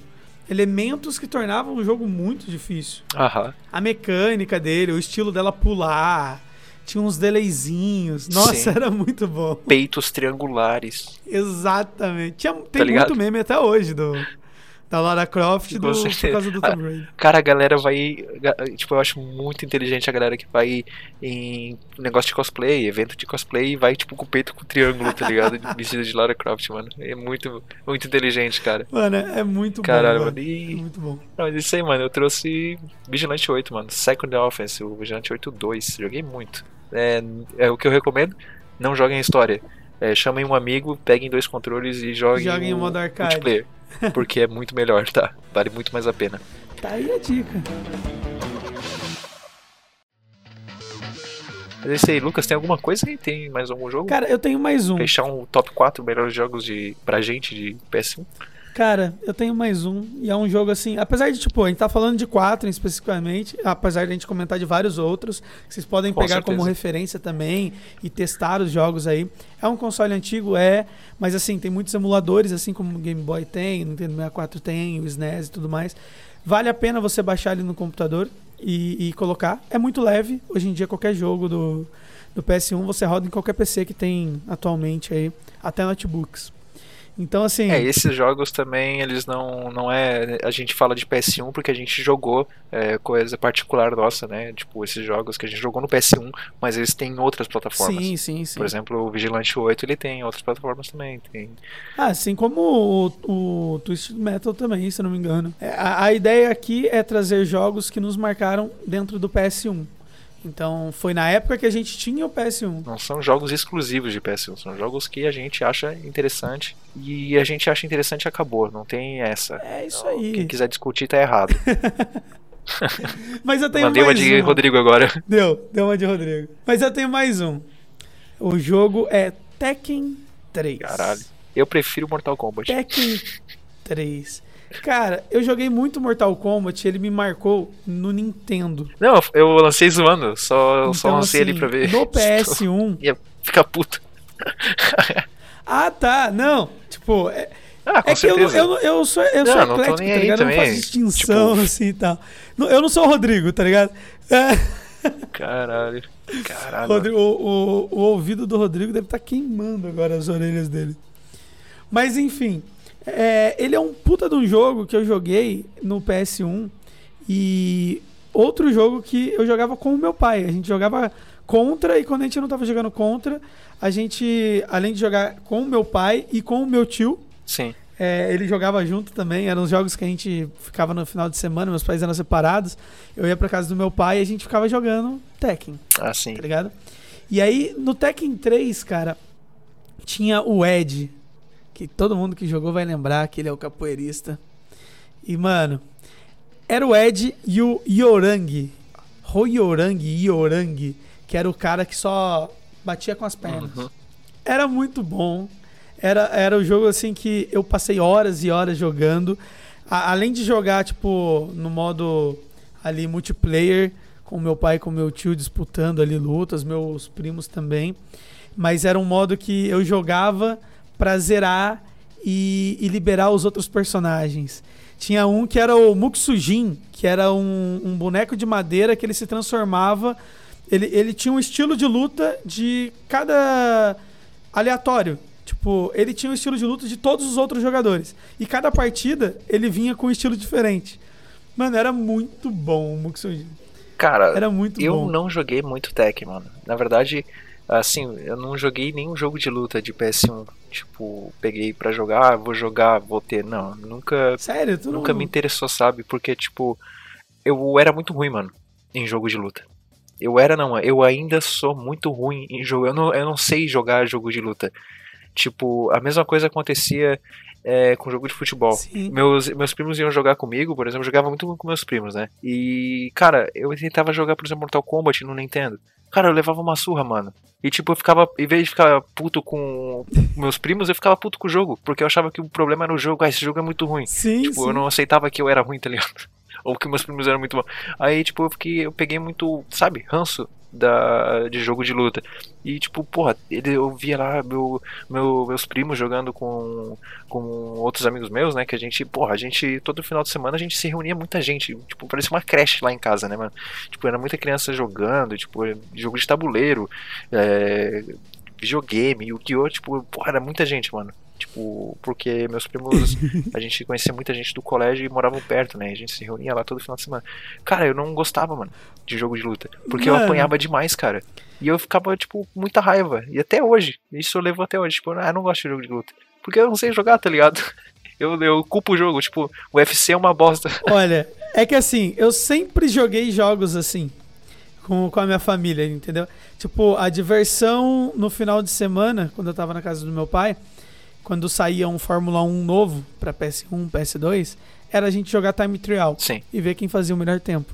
Speaker 2: Elementos que tornavam o jogo muito difícil.
Speaker 1: Aham.
Speaker 2: A mecânica dele, o estilo dela pular. Tinha uns delayzinhos. Nossa,
Speaker 1: Sim.
Speaker 2: era muito bom.
Speaker 1: Peitos triangulares.
Speaker 2: Exatamente. Tinha, tem
Speaker 1: Tá
Speaker 2: muito meme até hoje do, da Lara Croft do, por causa do Tomb Raider.
Speaker 1: Cara, a galera vai. Tipo, eu acho muito inteligente a galera que vai em negócio de cosplay, evento de cosplay, e vai, tipo, com o peito com triângulo, tá ligado? <laughs> Vestido de Lara Croft, mano. É muito, muito inteligente, cara.
Speaker 2: Mano, é muito
Speaker 1: Caralho,
Speaker 2: bom.
Speaker 1: mano.
Speaker 2: mano. É
Speaker 1: E.
Speaker 2: muito bom.
Speaker 1: Não, mas isso aí, mano. Eu trouxe Vigilante 8, mano. Second Offense, o Vigilante 8 2. Joguei muito. É, é o que eu recomendo. Não joguem história. É, chamem um amigo, peguem dois controles e joguem,
Speaker 2: Joguem em
Speaker 1: o
Speaker 2: modo arcade.
Speaker 1: multiplayer. <laughs> Porque é muito melhor, tá? Vale muito mais a pena.
Speaker 2: Tá aí a dica.
Speaker 1: Mas é isso aí, Lucas, tem alguma coisa aí? Tem mais algum jogo?
Speaker 2: Cara, eu tenho mais um.
Speaker 1: Fechar um top 4 melhores jogos de, pra gente de PS1?
Speaker 2: Cara, eu tenho mais um. E é um jogo assim. Apesar de, tipo, a gente tá falando de quatro especificamente. Apesar de a gente comentar de vários outros. Que vocês podem
Speaker 1: Com
Speaker 2: pegar
Speaker 1: certeza.
Speaker 2: como referência também. E testar os jogos aí. É um console antigo, é. Mas assim, tem muitos emuladores, assim como o Game Boy tem, o Nintendo 64 tem, o SNES e tudo mais. Vale a pena você baixar ele no computador e, e colocar. É muito leve. Hoje em dia, qualquer jogo do, do PS1 você roda em qualquer PC que tem atualmente aí. Até notebooks. Então, assim.
Speaker 1: É, esses jogos também, eles não, não é. A gente fala de PS1 porque a gente jogou é, coisa particular nossa, né? Tipo, esses jogos que a gente jogou no PS1, mas eles têm outras plataformas.
Speaker 2: Sim, sim, sim.
Speaker 1: Por exemplo, o Vigilante 8 ele tem em outras plataformas também. Tem...
Speaker 2: Ah, assim como o, o Twisted Metal também, se eu não me engano. É, A, a ideia aqui é trazer jogos que nos marcaram dentro do PS1. Então, foi na época que a gente tinha o PS1.
Speaker 1: Não são jogos exclusivos de PS1, são jogos que a gente acha interessante e a gente acha interessante e acabou. Não tem essa.
Speaker 2: É isso
Speaker 1: Então,
Speaker 2: aí.
Speaker 1: Quem quiser discutir tá errado. <laughs>
Speaker 2: Mas eu tenho
Speaker 1: Mandei uma
Speaker 2: mais
Speaker 1: de
Speaker 2: um.
Speaker 1: Rodrigo agora.
Speaker 2: Deu, deu uma de Rodrigo. Mas eu tenho mais um. O jogo é Tekken 3.
Speaker 1: Caralho. Eu prefiro Mortal Kombat.
Speaker 2: Tekken 3. Cara, eu joguei muito Mortal Kombat, ele me marcou no Nintendo.
Speaker 1: Não, eu lancei zoando, só, só
Speaker 2: Então,
Speaker 1: lancei
Speaker 2: assim,
Speaker 1: ele pra ver.
Speaker 2: No <laughs> PS1.
Speaker 1: Ia ficar puto. <laughs>
Speaker 2: Ah, tá. Não. Tipo, é,
Speaker 1: Ah, com
Speaker 2: é que eu, eu, eu sou, eu
Speaker 1: Não,
Speaker 2: sou
Speaker 1: não tô nem
Speaker 2: tá
Speaker 1: aí
Speaker 2: ligado? Eu não
Speaker 1: também.
Speaker 2: faço distinção,
Speaker 1: Tipo-
Speaker 2: assim e tal. Eu não sou o Rodrigo, tá ligado? É, <laughs>
Speaker 1: Caralho. Caralho.
Speaker 2: Rodrigo- o, o, o ouvido do Rodrigo deve estar queimando agora as orelhas dele. Mas enfim, é, ele é um puta de um jogo que eu joguei no PS1 e outro jogo que eu jogava com o meu pai. A gente jogava contra e quando a gente não tava jogando contra, a gente, além de jogar com o meu pai e com o meu tio,
Speaker 1: Sim.
Speaker 2: é, ele jogava junto também. Eram os jogos que a gente ficava no final de semana, meus pais eram separados. Eu ia pra casa do meu pai e a gente ficava jogando Tekken,
Speaker 1: Ah, sim.
Speaker 2: tá ligado? E aí, no Tekken 3, cara, tinha o Ed, que todo mundo que jogou vai lembrar que ele é o capoeirista. E, mano, era o Ed e o Yorang. Hoyorang Yorang, que era o cara que só batia com as pernas.
Speaker 1: Uhum.
Speaker 2: Era muito bom. Era, era o jogo assim que eu passei horas e horas jogando. A- além de jogar, tipo, no modo ali multiplayer, com meu pai e com meu tio disputando ali lutas, meus primos também. Mas era um modo que eu jogava pra zerar e, e liberar os outros personagens. Tinha um que era o Muksujin, que era um, um boneco de madeira que ele se transformava. Ele, ele tinha um estilo de luta de cada aleatório. Tipo, ele tinha um estilo de luta de todos os outros jogadores. E cada partida ele vinha com um estilo diferente. Mano, era muito bom o Muksujin.
Speaker 1: Cara,
Speaker 2: Era muito
Speaker 1: eu
Speaker 2: bom.
Speaker 1: não joguei muito Tekken, mano. Na verdade, assim, eu não joguei nenhum jogo de luta de PS1. Tipo, peguei pra jogar, vou jogar, vou ter. Não, nunca,
Speaker 2: Sério, tu
Speaker 1: nunca
Speaker 2: não...
Speaker 1: me interessou, sabe? Porque, tipo, eu era muito ruim, mano, em jogo de luta. Eu era, não, eu ainda sou muito ruim em jogo. Eu não, eu não sei jogar jogo de luta. Tipo, a mesma coisa acontecia é, com jogo de futebol.
Speaker 2: Sim.
Speaker 1: Meus, meus primos iam jogar comigo, por exemplo, eu jogava muito com meus primos, né? E, cara, eu tentava jogar, por exemplo, Mortal Kombat no Nintendo. Cara, eu levava uma surra, mano. E, tipo, eu ficava, em vez de ficar puto com meus primos, eu ficava puto com o jogo. Porque eu achava que o problema era o jogo. Ah, esse jogo é muito ruim.
Speaker 2: Sim,
Speaker 1: Tipo,
Speaker 2: sim.
Speaker 1: eu não aceitava que eu era ruim, tá ligado? <laughs> Ou que meus primos eram muito bons. Aí, tipo, eu fiquei, eu peguei muito, sabe, ranço da, de jogo de luta. E, tipo, porra, ele, eu via lá meu, meu, meus primos jogando com, com outros amigos meus, né? Que a gente, porra, a gente, todo final de semana a gente se reunia muita gente. Tipo, parecia uma creche lá em casa, né, mano? Tipo, era muita criança jogando, tipo, jogo de tabuleiro, é, videogame, o que tipo, porra, era muita gente, mano. Tipo, porque meus primos, <laughs> a gente conhecia muita gente do colégio e moravam perto, né? A gente se reunia lá todo final de semana. Cara, eu não gostava, mano, de jogo de luta. Porque eu
Speaker 2: Mano.
Speaker 1: apanhava demais, cara. E eu ficava, tipo, muita raiva. E até hoje. Isso eu levo até hoje. Tipo, ah, eu não gosto de jogo de luta. Porque eu não sei jogar, tá ligado? <laughs> Eu, eu culpo o jogo. Tipo, o UFC é uma bosta. <laughs>
Speaker 2: Olha, é que assim, eu sempre joguei jogos assim com, com a minha família, entendeu? Tipo, a diversão no final de semana, quando eu tava na casa do meu pai, quando saía um Fórmula 1 novo pra PS1, PS2, era a gente jogar Time Trial
Speaker 1: Sim.
Speaker 2: e ver quem fazia o melhor tempo.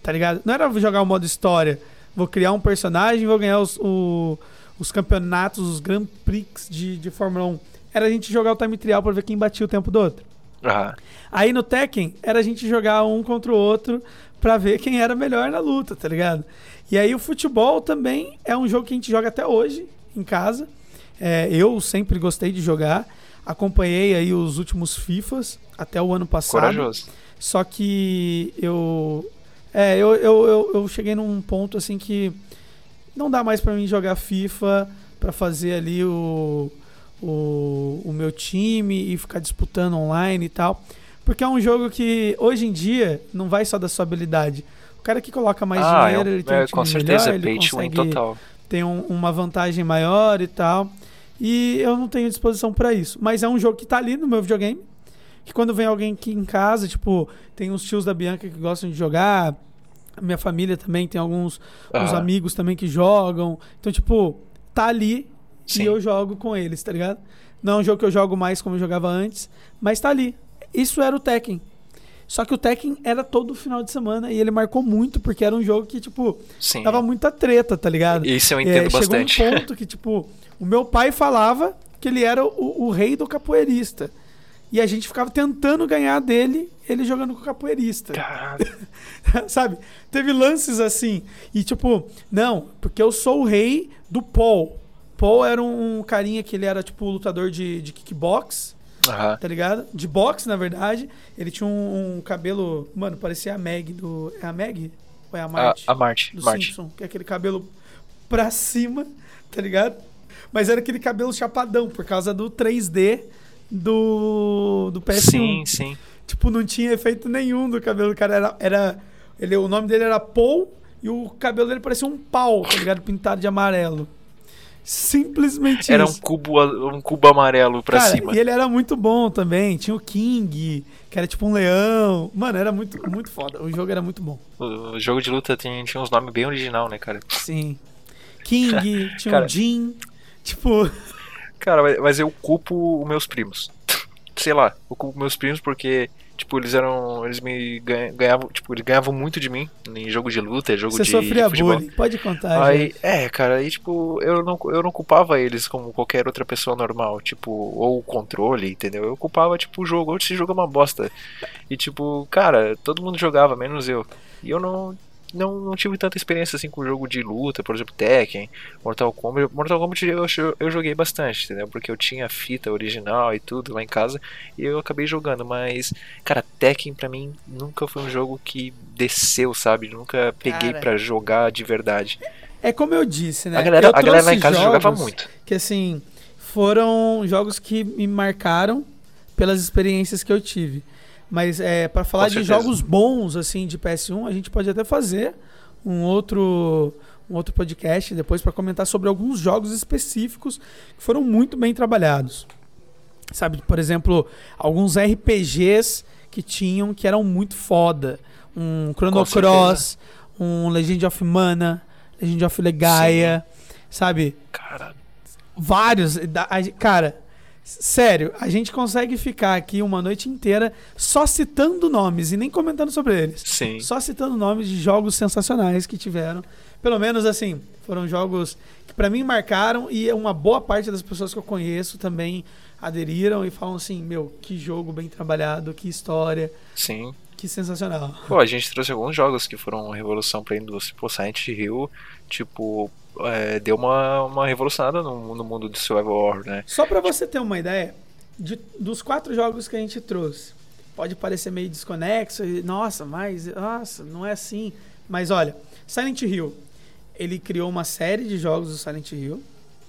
Speaker 2: Tá ligado? Não era jogar o modo história, vou criar um personagem, vou ganhar os, o- os campeonatos, os Grand Prix de, de Fórmula 1. Era a gente jogar o Time Trial pra ver quem batia o tempo do outro.
Speaker 1: Ah,
Speaker 2: Aí no Tekken era a gente jogar um contra o outro pra ver quem era melhor na luta, tá ligado? E aí o futebol também é um jogo que a gente joga até hoje em casa. É, eu sempre gostei de jogar. Acompanhei aí os últimos FIFAs até o ano passado.
Speaker 1: corajoso.
Speaker 2: Só que eu. É, eu, eu, eu, eu cheguei num ponto assim que não dá mais pra mim jogar FIFA pra fazer ali o, o, o meu time e ficar disputando online e tal. Porque é um jogo que hoje em dia não vai só da sua habilidade. O cara que coloca mais
Speaker 1: ah,
Speaker 2: dinheiro,
Speaker 1: é,
Speaker 2: ele tem
Speaker 1: é,
Speaker 2: um time
Speaker 1: com certeza,
Speaker 2: melhor,
Speaker 1: pay
Speaker 2: ele consegue
Speaker 1: total.
Speaker 2: tem um- uma vantagem maior e tal. E eu não tenho disposição pra isso. Mas é um jogo que tá ali no meu videogame. Que quando vem alguém aqui em casa, tipo, tem os tios da Bianca que gostam de jogar. Minha família também tem alguns uns
Speaker 1: Ah,
Speaker 2: amigos também que jogam. Então, tipo, tá ali
Speaker 1: Sim.
Speaker 2: e eu jogo com eles, tá ligado? Não é um jogo que eu jogo mais como eu jogava antes, mas tá ali. Isso era o Tekken. Só que o Tekken era todo final de semana e ele marcou muito porque era um jogo que, tipo,
Speaker 1: Sim.
Speaker 2: dava muita treta, tá ligado?
Speaker 1: Isso eu
Speaker 2: É,
Speaker 1: entendo
Speaker 2: chegou
Speaker 1: bastante.
Speaker 2: um ponto que, tipo, o meu pai falava que ele era o, o rei do capoeirista. E a gente ficava tentando ganhar dele, ele jogando com o capoeirista. <laughs> Sabe? Teve lances assim. E tipo, não, porque eu sou o rei do Paul. Paul era um carinha que ele era, tipo, lutador de, de kickbox,
Speaker 1: Aham.
Speaker 2: tá ligado? De boxe, na verdade. Ele tinha um, um cabelo. Mano, parecia a Meg do. É a Meg? Ou é a
Speaker 1: A,
Speaker 2: Marty?
Speaker 1: a Marte.
Speaker 2: do
Speaker 1: Marte.
Speaker 2: Simpson, que é aquele cabelo pra cima, tá ligado? Mas era aquele cabelo chapadão, por causa do 3D do, do PS1.
Speaker 1: Sim, sim.
Speaker 2: Tipo, não tinha efeito nenhum do cabelo do cara. Era, era Ele, o nome dele era Paul e o cabelo dele parecia um pau, tá ligado? Pintado de amarelo. Simplesmente
Speaker 1: Era um
Speaker 2: isso.
Speaker 1: cubo, a- um cubo amarelo pra
Speaker 2: Cara,
Speaker 1: cima.
Speaker 2: E ele era muito bom também. Tinha o King, que era tipo um leão. Mano, era muito, muito foda. O jogo era muito bom.
Speaker 1: O jogo de luta tem, tinha uns nomes bem original, né, cara?
Speaker 2: Sim. King, tinha
Speaker 1: Cara.
Speaker 2: o Jin. Tipo,
Speaker 1: Cara, mas- mas eu culpo os meus primos. <laughs> Sei lá, eu culpo meus primos porque, tipo, eles eram. Eles me ganha- ganhavam. Tipo, eles ganhavam muito de mim em jogo de luta, jogo
Speaker 2: você
Speaker 1: de,
Speaker 2: sofria
Speaker 1: de futebol.
Speaker 2: bullying. Pode contar,
Speaker 1: Aí,
Speaker 2: gente.
Speaker 1: é, cara, aí, tipo, eu não, eu não culpava eles como qualquer outra pessoa normal, tipo, ou o controle, entendeu? Eu culpava, tipo, o jogo, esse jogo é uma bosta. E, tipo, cara, todo mundo jogava, menos eu. E eu não, não, não tive tanta experiência, assim, com jogo de luta, por exemplo, Tekken, Mortal Kombat. Mortal Kombat eu, eu joguei bastante, entendeu? Porque eu tinha a fita original e tudo lá em casa, e eu acabei jogando, mas, cara, Tekken pra mim nunca foi um jogo que desceu, sabe? Nunca peguei
Speaker 2: Cara.
Speaker 1: pra jogar de verdade.
Speaker 2: É como eu disse, né?
Speaker 1: A galera,
Speaker 2: Eu
Speaker 1: a galera lá em casa jogava muito.
Speaker 2: Que assim, foram jogos que me marcaram pelas experiências que eu tive. Mas é, para falar
Speaker 1: Com
Speaker 2: de
Speaker 1: certeza.
Speaker 2: jogos bons assim de PS1, a gente pode até fazer um outro um outro podcast depois para comentar sobre alguns jogos específicos que foram muito bem trabalhados. Sabe, por exemplo, alguns RPGs que tinham que eram muito foda. Um Chrono. Cross, um Legend of Mana, Legend of Legaia, sabe?
Speaker 1: Cara,
Speaker 2: Vários. Cara, sério, a gente consegue ficar aqui uma noite inteira só citando nomes e nem comentando sobre eles.
Speaker 1: sim.
Speaker 2: Só citando nomes de jogos sensacionais que tiveram. Pelo menos assim, foram jogos que pra mim marcaram e uma boa parte das pessoas que eu conheço também aderiram e falam assim: meu, que jogo bem trabalhado, que história,
Speaker 1: Sim.
Speaker 2: que sensacional.
Speaker 1: Pô, a gente trouxe alguns jogos que foram uma revolução pra indústria. Pô, Silent Hill, tipo, é, deu uma, uma revolucionada no, no mundo de survival horror, né?
Speaker 2: Só pra você ter uma ideia, de- dos quatro jogos que a gente trouxe, pode parecer meio desconexo, e, nossa, mas nossa, não é assim. Mas olha, Silent Hill, ele criou uma série de jogos do Silent Hill.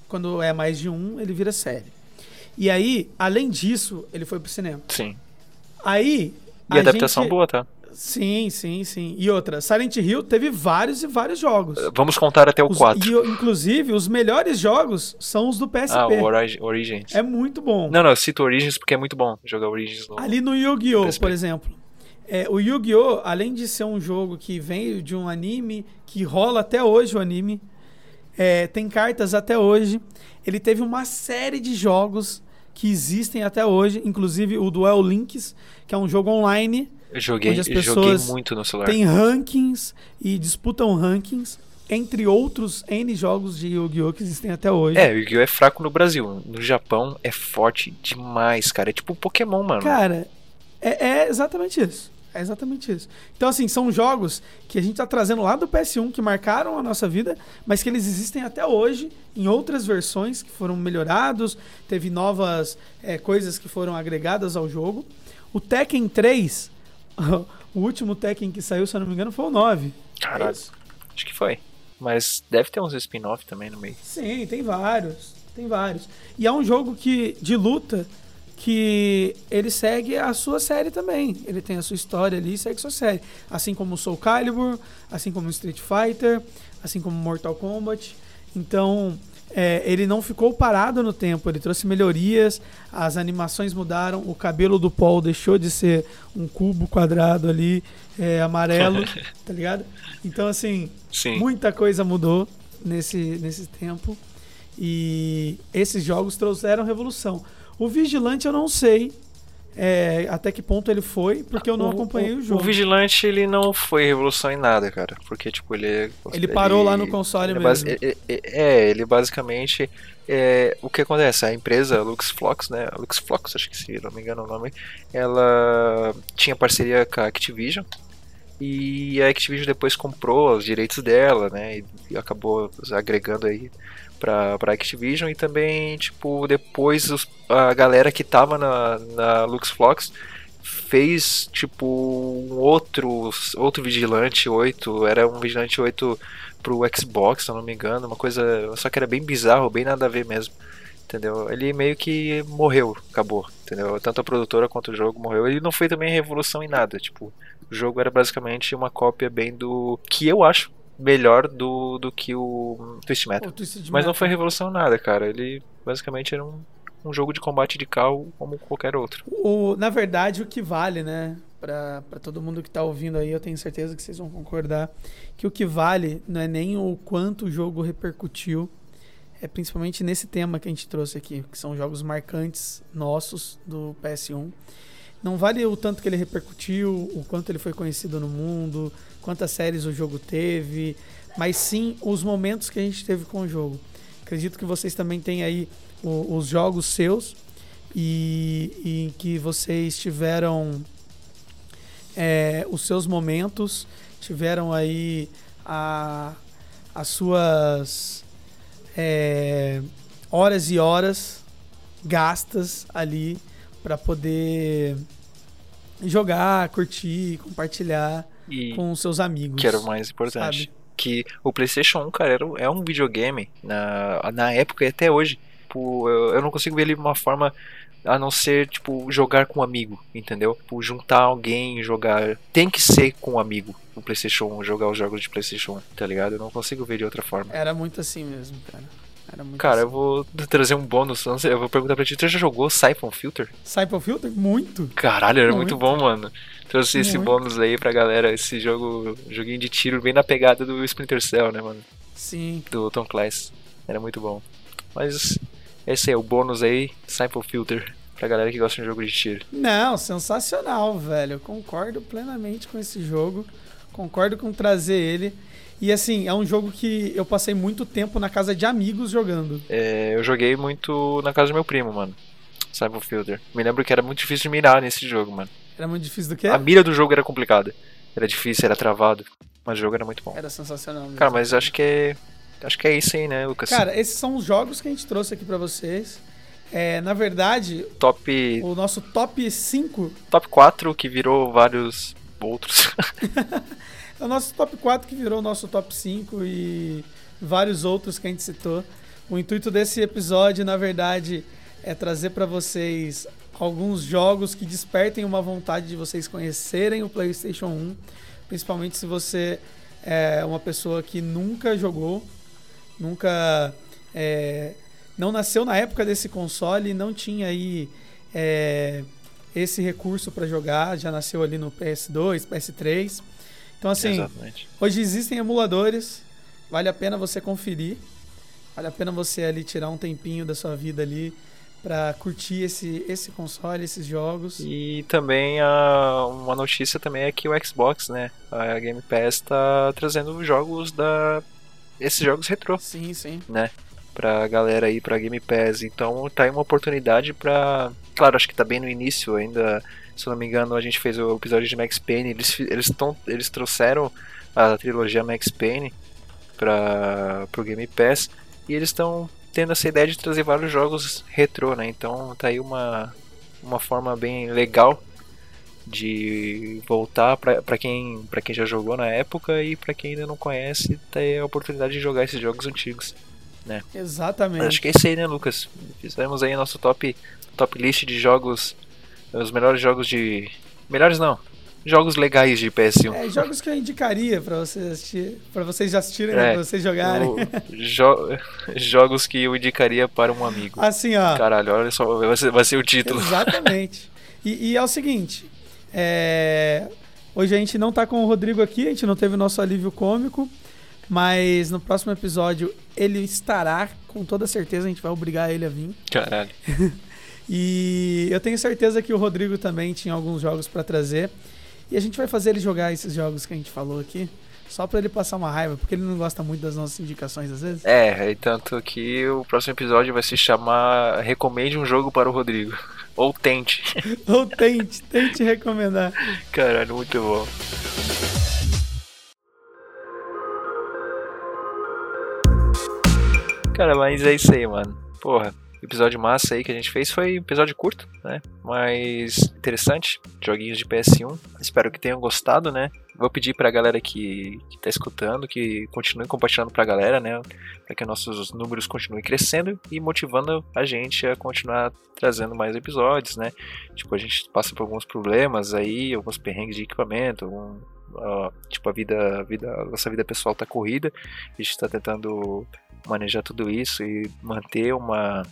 Speaker 2: Quando é mais de um, ele vira série. E aí, além disso, ele foi pro cinema.
Speaker 1: Sim.
Speaker 2: Aí.
Speaker 1: E a adaptação
Speaker 2: gente-
Speaker 1: boa, tá?
Speaker 2: Sim, sim, sim. E outra, Silent Hill teve vários e vários jogos.
Speaker 1: Vamos contar até o
Speaker 2: Os-
Speaker 1: 4.
Speaker 2: e, inclusive, os melhores jogos são os do PSP.
Speaker 1: Ah, o Origi- Origins.
Speaker 2: É muito bom.
Speaker 1: Não, não, eu cito Origins porque é muito bom jogar Origins no...
Speaker 2: Ali no Yu-Gi-Oh!, por exemplo. É, o Yu-Gi-Oh!, além de ser um jogo que veio de um anime, que rola até hoje o anime, é, tem cartas até hoje. Ele teve uma série de jogos que existem até hoje, inclusive o Duel Links, que é um jogo online,
Speaker 1: Eu joguei,
Speaker 2: onde as
Speaker 1: joguei
Speaker 2: pessoas
Speaker 1: muito no celular.
Speaker 2: tem rankings e disputam rankings, entre outros N jogos de Yu-Gi-Oh! que existem até hoje.
Speaker 1: É, o Yu-Gi-Oh! é fraco no Brasil. No Japão é forte demais, cara. É tipo Pokémon, mano.
Speaker 2: Cara, é, é exatamente isso. É exatamente isso. Então, assim, são jogos que a gente tá trazendo lá do PS1 que marcaram a nossa vida, mas que eles existem até hoje em outras versões que foram melhorados, teve novas é, coisas que foram agregadas ao jogo. O Tekken 3, o último Tekken que saiu, se eu não me engano, foi o 9.
Speaker 1: Caralho.
Speaker 2: É isso?
Speaker 1: Acho que foi. Mas deve ter uns spin-off também no meio.
Speaker 2: Sim, tem vários. Tem vários. E é um jogo que de luta que ele segue a sua série também. Ele tem a sua história ali e segue a sua série. Assim como o Soul Calibur, assim como o Street Fighter, assim como Mortal Kombat. Então, é, ele não ficou parado no tempo, ele trouxe melhorias, as animações mudaram, o cabelo do Paul deixou de ser um cubo quadrado ali, é, amarelo, <laughs> tá ligado? Então, assim,
Speaker 1: Sim.
Speaker 2: Muita coisa mudou nesse, nesse tempo. E esses jogos trouxeram revolução. O Vigilante eu não sei é, até que ponto ele foi, porque eu não acompanhei o, jogo.
Speaker 1: O Vigilante, ele não foi revolução em nada, cara. Porque, tipo, ele...
Speaker 2: Ele parou lá no console
Speaker 1: ele
Speaker 2: mesmo.
Speaker 1: basi- é, ele basicamente... é, o que acontece? A empresa LuxFlox, né? LuxFlox, acho que se não me engano o nome, ela tinha parceria com a Activision. E a Activision depois comprou os direitos dela, né? E, e acabou agregando aí pra, pra Activision. E também, tipo, depois os- a galera que tava na, na LuxFlox fez tipo um outro outro Vigilante 8, era um Vigilante 8 pro Xbox, se eu não me engano, uma coisa, só que era bem bizarro, bem nada a ver mesmo. entendeu? Ele meio que morreu, acabou, entendeu? Tanto a produtora quanto o jogo morreu. Ele não foi também revolução em nada, tipo, o jogo era basicamente uma cópia bem do que eu acho melhor do, do que o Twist Metal.
Speaker 2: O Twisted
Speaker 1: Mas não
Speaker 2: Metal.
Speaker 1: foi revolução nada, cara. Ele basicamente era um, um jogo de combate de carro como qualquer outro.
Speaker 2: O, na verdade, o que vale, né? Pra, pra todo mundo que tá ouvindo aí, eu tenho certeza que vocês vão concordar. Que o que vale não é nem o quanto o jogo repercutiu, é principalmente nesse tema que a gente trouxe aqui, que são jogos marcantes nossos do PS1. Não vale o tanto que ele repercutiu, o quanto ele foi conhecido no mundo, quantas séries o jogo teve, mas sim os momentos que a gente teve com o jogo. Acredito que vocês também têm aí o- os jogos seus e, e que vocês tiveram é, os seus momentos, tiveram aí a, as suas é, horas e horas gastas ali para poder jogar, curtir, compartilhar
Speaker 1: E
Speaker 2: com seus amigos.
Speaker 1: que era o mais importante.
Speaker 2: sabe?
Speaker 1: Que o PlayStation 1, cara, era, é um videogame na, na época e até hoje. Tipo, eu, eu não consigo ver ele de uma forma a não ser, tipo, jogar com um amigo, entendeu? Tipo, juntar alguém e jogar. Tem que ser com um amigo o PlayStation 1, jogar os jogos de PlayStation 1, tá ligado? Eu não consigo ver de outra forma.
Speaker 2: Era muito assim mesmo, cara. Era muito
Speaker 1: Cara,
Speaker 2: assim.
Speaker 1: eu vou <laughs> trazer um bônus. Eu vou perguntar pra ti: tu já jogou Siphon Filter?
Speaker 2: Cyber Filter? Muito.
Speaker 1: Caralho, era muito,
Speaker 2: Muito.
Speaker 1: bom, mano. Trouxe esse
Speaker 2: Muito.
Speaker 1: bônus aí pra galera. Esse jogo, joguinho de tiro bem na pegada do Splinter Cell, né, mano?
Speaker 2: Sim.
Speaker 1: Do Tom Clancy. Era muito bom. Mas esse é o bônus aí: Siphon Filter. Pra galera que gosta de jogo de tiro.
Speaker 2: Não, sensacional, velho. Eu concordo plenamente com esse jogo. Concordo com trazer ele. E assim, é um jogo que eu passei muito tempo na casa de amigos jogando.
Speaker 1: É, eu joguei muito na casa do meu primo, mano. Siphon Filter. Me lembro que era muito difícil de mirar nesse jogo, mano.
Speaker 2: Era muito difícil do que?
Speaker 1: A mira do jogo era complicada. Era difícil, era travado. Mas o jogo era muito bom.
Speaker 2: Era sensacional. mesmo.
Speaker 1: Cara, mas acho que é. Acho que é isso aí, né, Lucas?
Speaker 2: Cara, esses são os jogos que a gente trouxe aqui pra vocês. É, na verdade,
Speaker 1: top,
Speaker 2: o nosso top 5
Speaker 1: top 4 que virou vários outros. <laughs> <laughs>
Speaker 2: é o nosso top 4 que virou o nosso top 5 e vários outros que a gente citou. O intuito desse episódio, na verdade, é trazer pra vocês alguns jogos que despertem uma vontade de vocês conhecerem o PlayStation 1, principalmente se você é uma pessoa que nunca jogou, nunca é, não nasceu na época desse console, não tinha aí é, esse recurso para jogar, já nasceu ali no PS2, PS3. Então assim,
Speaker 1: Exatamente.
Speaker 2: Hoje existem emuladores, vale a pena você conferir, vale a pena você ali tirar um tempinho da sua vida ali pra curtir esse, esse console, esses jogos.
Speaker 1: E também a, uma notícia também é que o Xbox, né? A Game Pass tá trazendo jogos da. Esses jogos retrô,
Speaker 2: Sim, sim.
Speaker 1: né? Pra galera aí, pra Game Pass. Então tá aí uma oportunidade pra. Claro, acho que tá bem no início ainda. Se eu não me engano, a gente fez o episódio de Max Payne. Eles, eles, tão, eles trouxeram a trilogia Max Payne para pro Game Pass. E eles estão tendo essa ideia de trazer vários jogos retrô, né? Então tá aí uma, uma forma bem legal de voltar para quem quem já jogou na época e para quem ainda não conhece ter a oportunidade de jogar esses jogos antigos.
Speaker 2: Exatamente.
Speaker 1: Acho que é isso aí, né, Lucas? Fizemos aí nosso top top list de jogos, os melhores jogos de melhores não, jogos legais de PS1.
Speaker 2: É, jogos que eu indicaria pra vocês assistir, para vocês já assistirem, né,
Speaker 1: É,
Speaker 2: pra vocês jogarem.
Speaker 1: O- jo- <laughs> jogos que eu indicaria para um amigo.
Speaker 2: Assim, ó.
Speaker 1: Caralho, olha só, vai ser, vai ser o título.
Speaker 2: Exatamente. <laughs> E, e é o seguinte, é, hoje a gente não tá com o Rodrigo aqui, a gente não teve o nosso alívio cômico, mas no próximo episódio ele estará, com toda certeza a gente vai obrigar ele a vir.
Speaker 1: Caralho. <laughs>
Speaker 2: E eu tenho certeza que o Rodrigo também tinha alguns jogos pra trazer. E a gente vai fazer ele jogar esses jogos que a gente falou aqui, só pra ele passar uma raiva, porque ele não gosta muito das nossas indicações às vezes.
Speaker 1: É, e tanto que o próximo episódio vai se chamar Recomende um jogo para o Rodrigo. Ou tente. <laughs>
Speaker 2: Ou tente, tente recomendar.
Speaker 1: Caralho, muito bom. Cara, mas é isso aí, mano. Porra, episódio massa aí que a gente fez foi um episódio curto, né? Mas interessante. Joguinhos de PS1. Espero que tenham gostado, né? vou pedir pra galera que, que tá escutando que continue compartilhando pra galera, né? Pra que nossos números continuem crescendo e motivando a gente a continuar trazendo mais episódios, né? Tipo, a gente passa por alguns problemas aí, alguns perrengues de equipamento, algum, uh, tipo, a vida, a vida, a nossa vida pessoal tá corrida, a gente tá tentando manejar tudo isso e manter uma.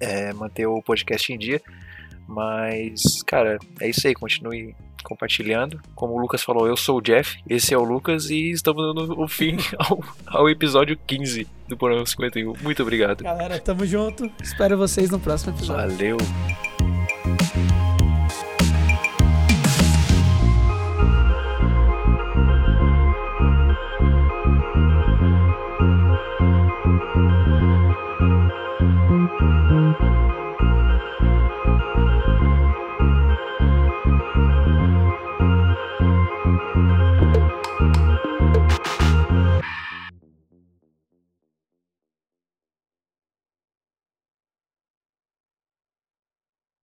Speaker 1: É, manter o podcast em dia. Mas, cara, é isso aí, continue compartilhando. Como o Lucas falou, eu sou o Jeff, esse é o Lucas e estamos dando o fim <laughs> ao, ao episódio 15 do Porão 51. Muito obrigado.
Speaker 2: Galera, tamo junto. Espero vocês no próximo episódio.
Speaker 1: Valeu.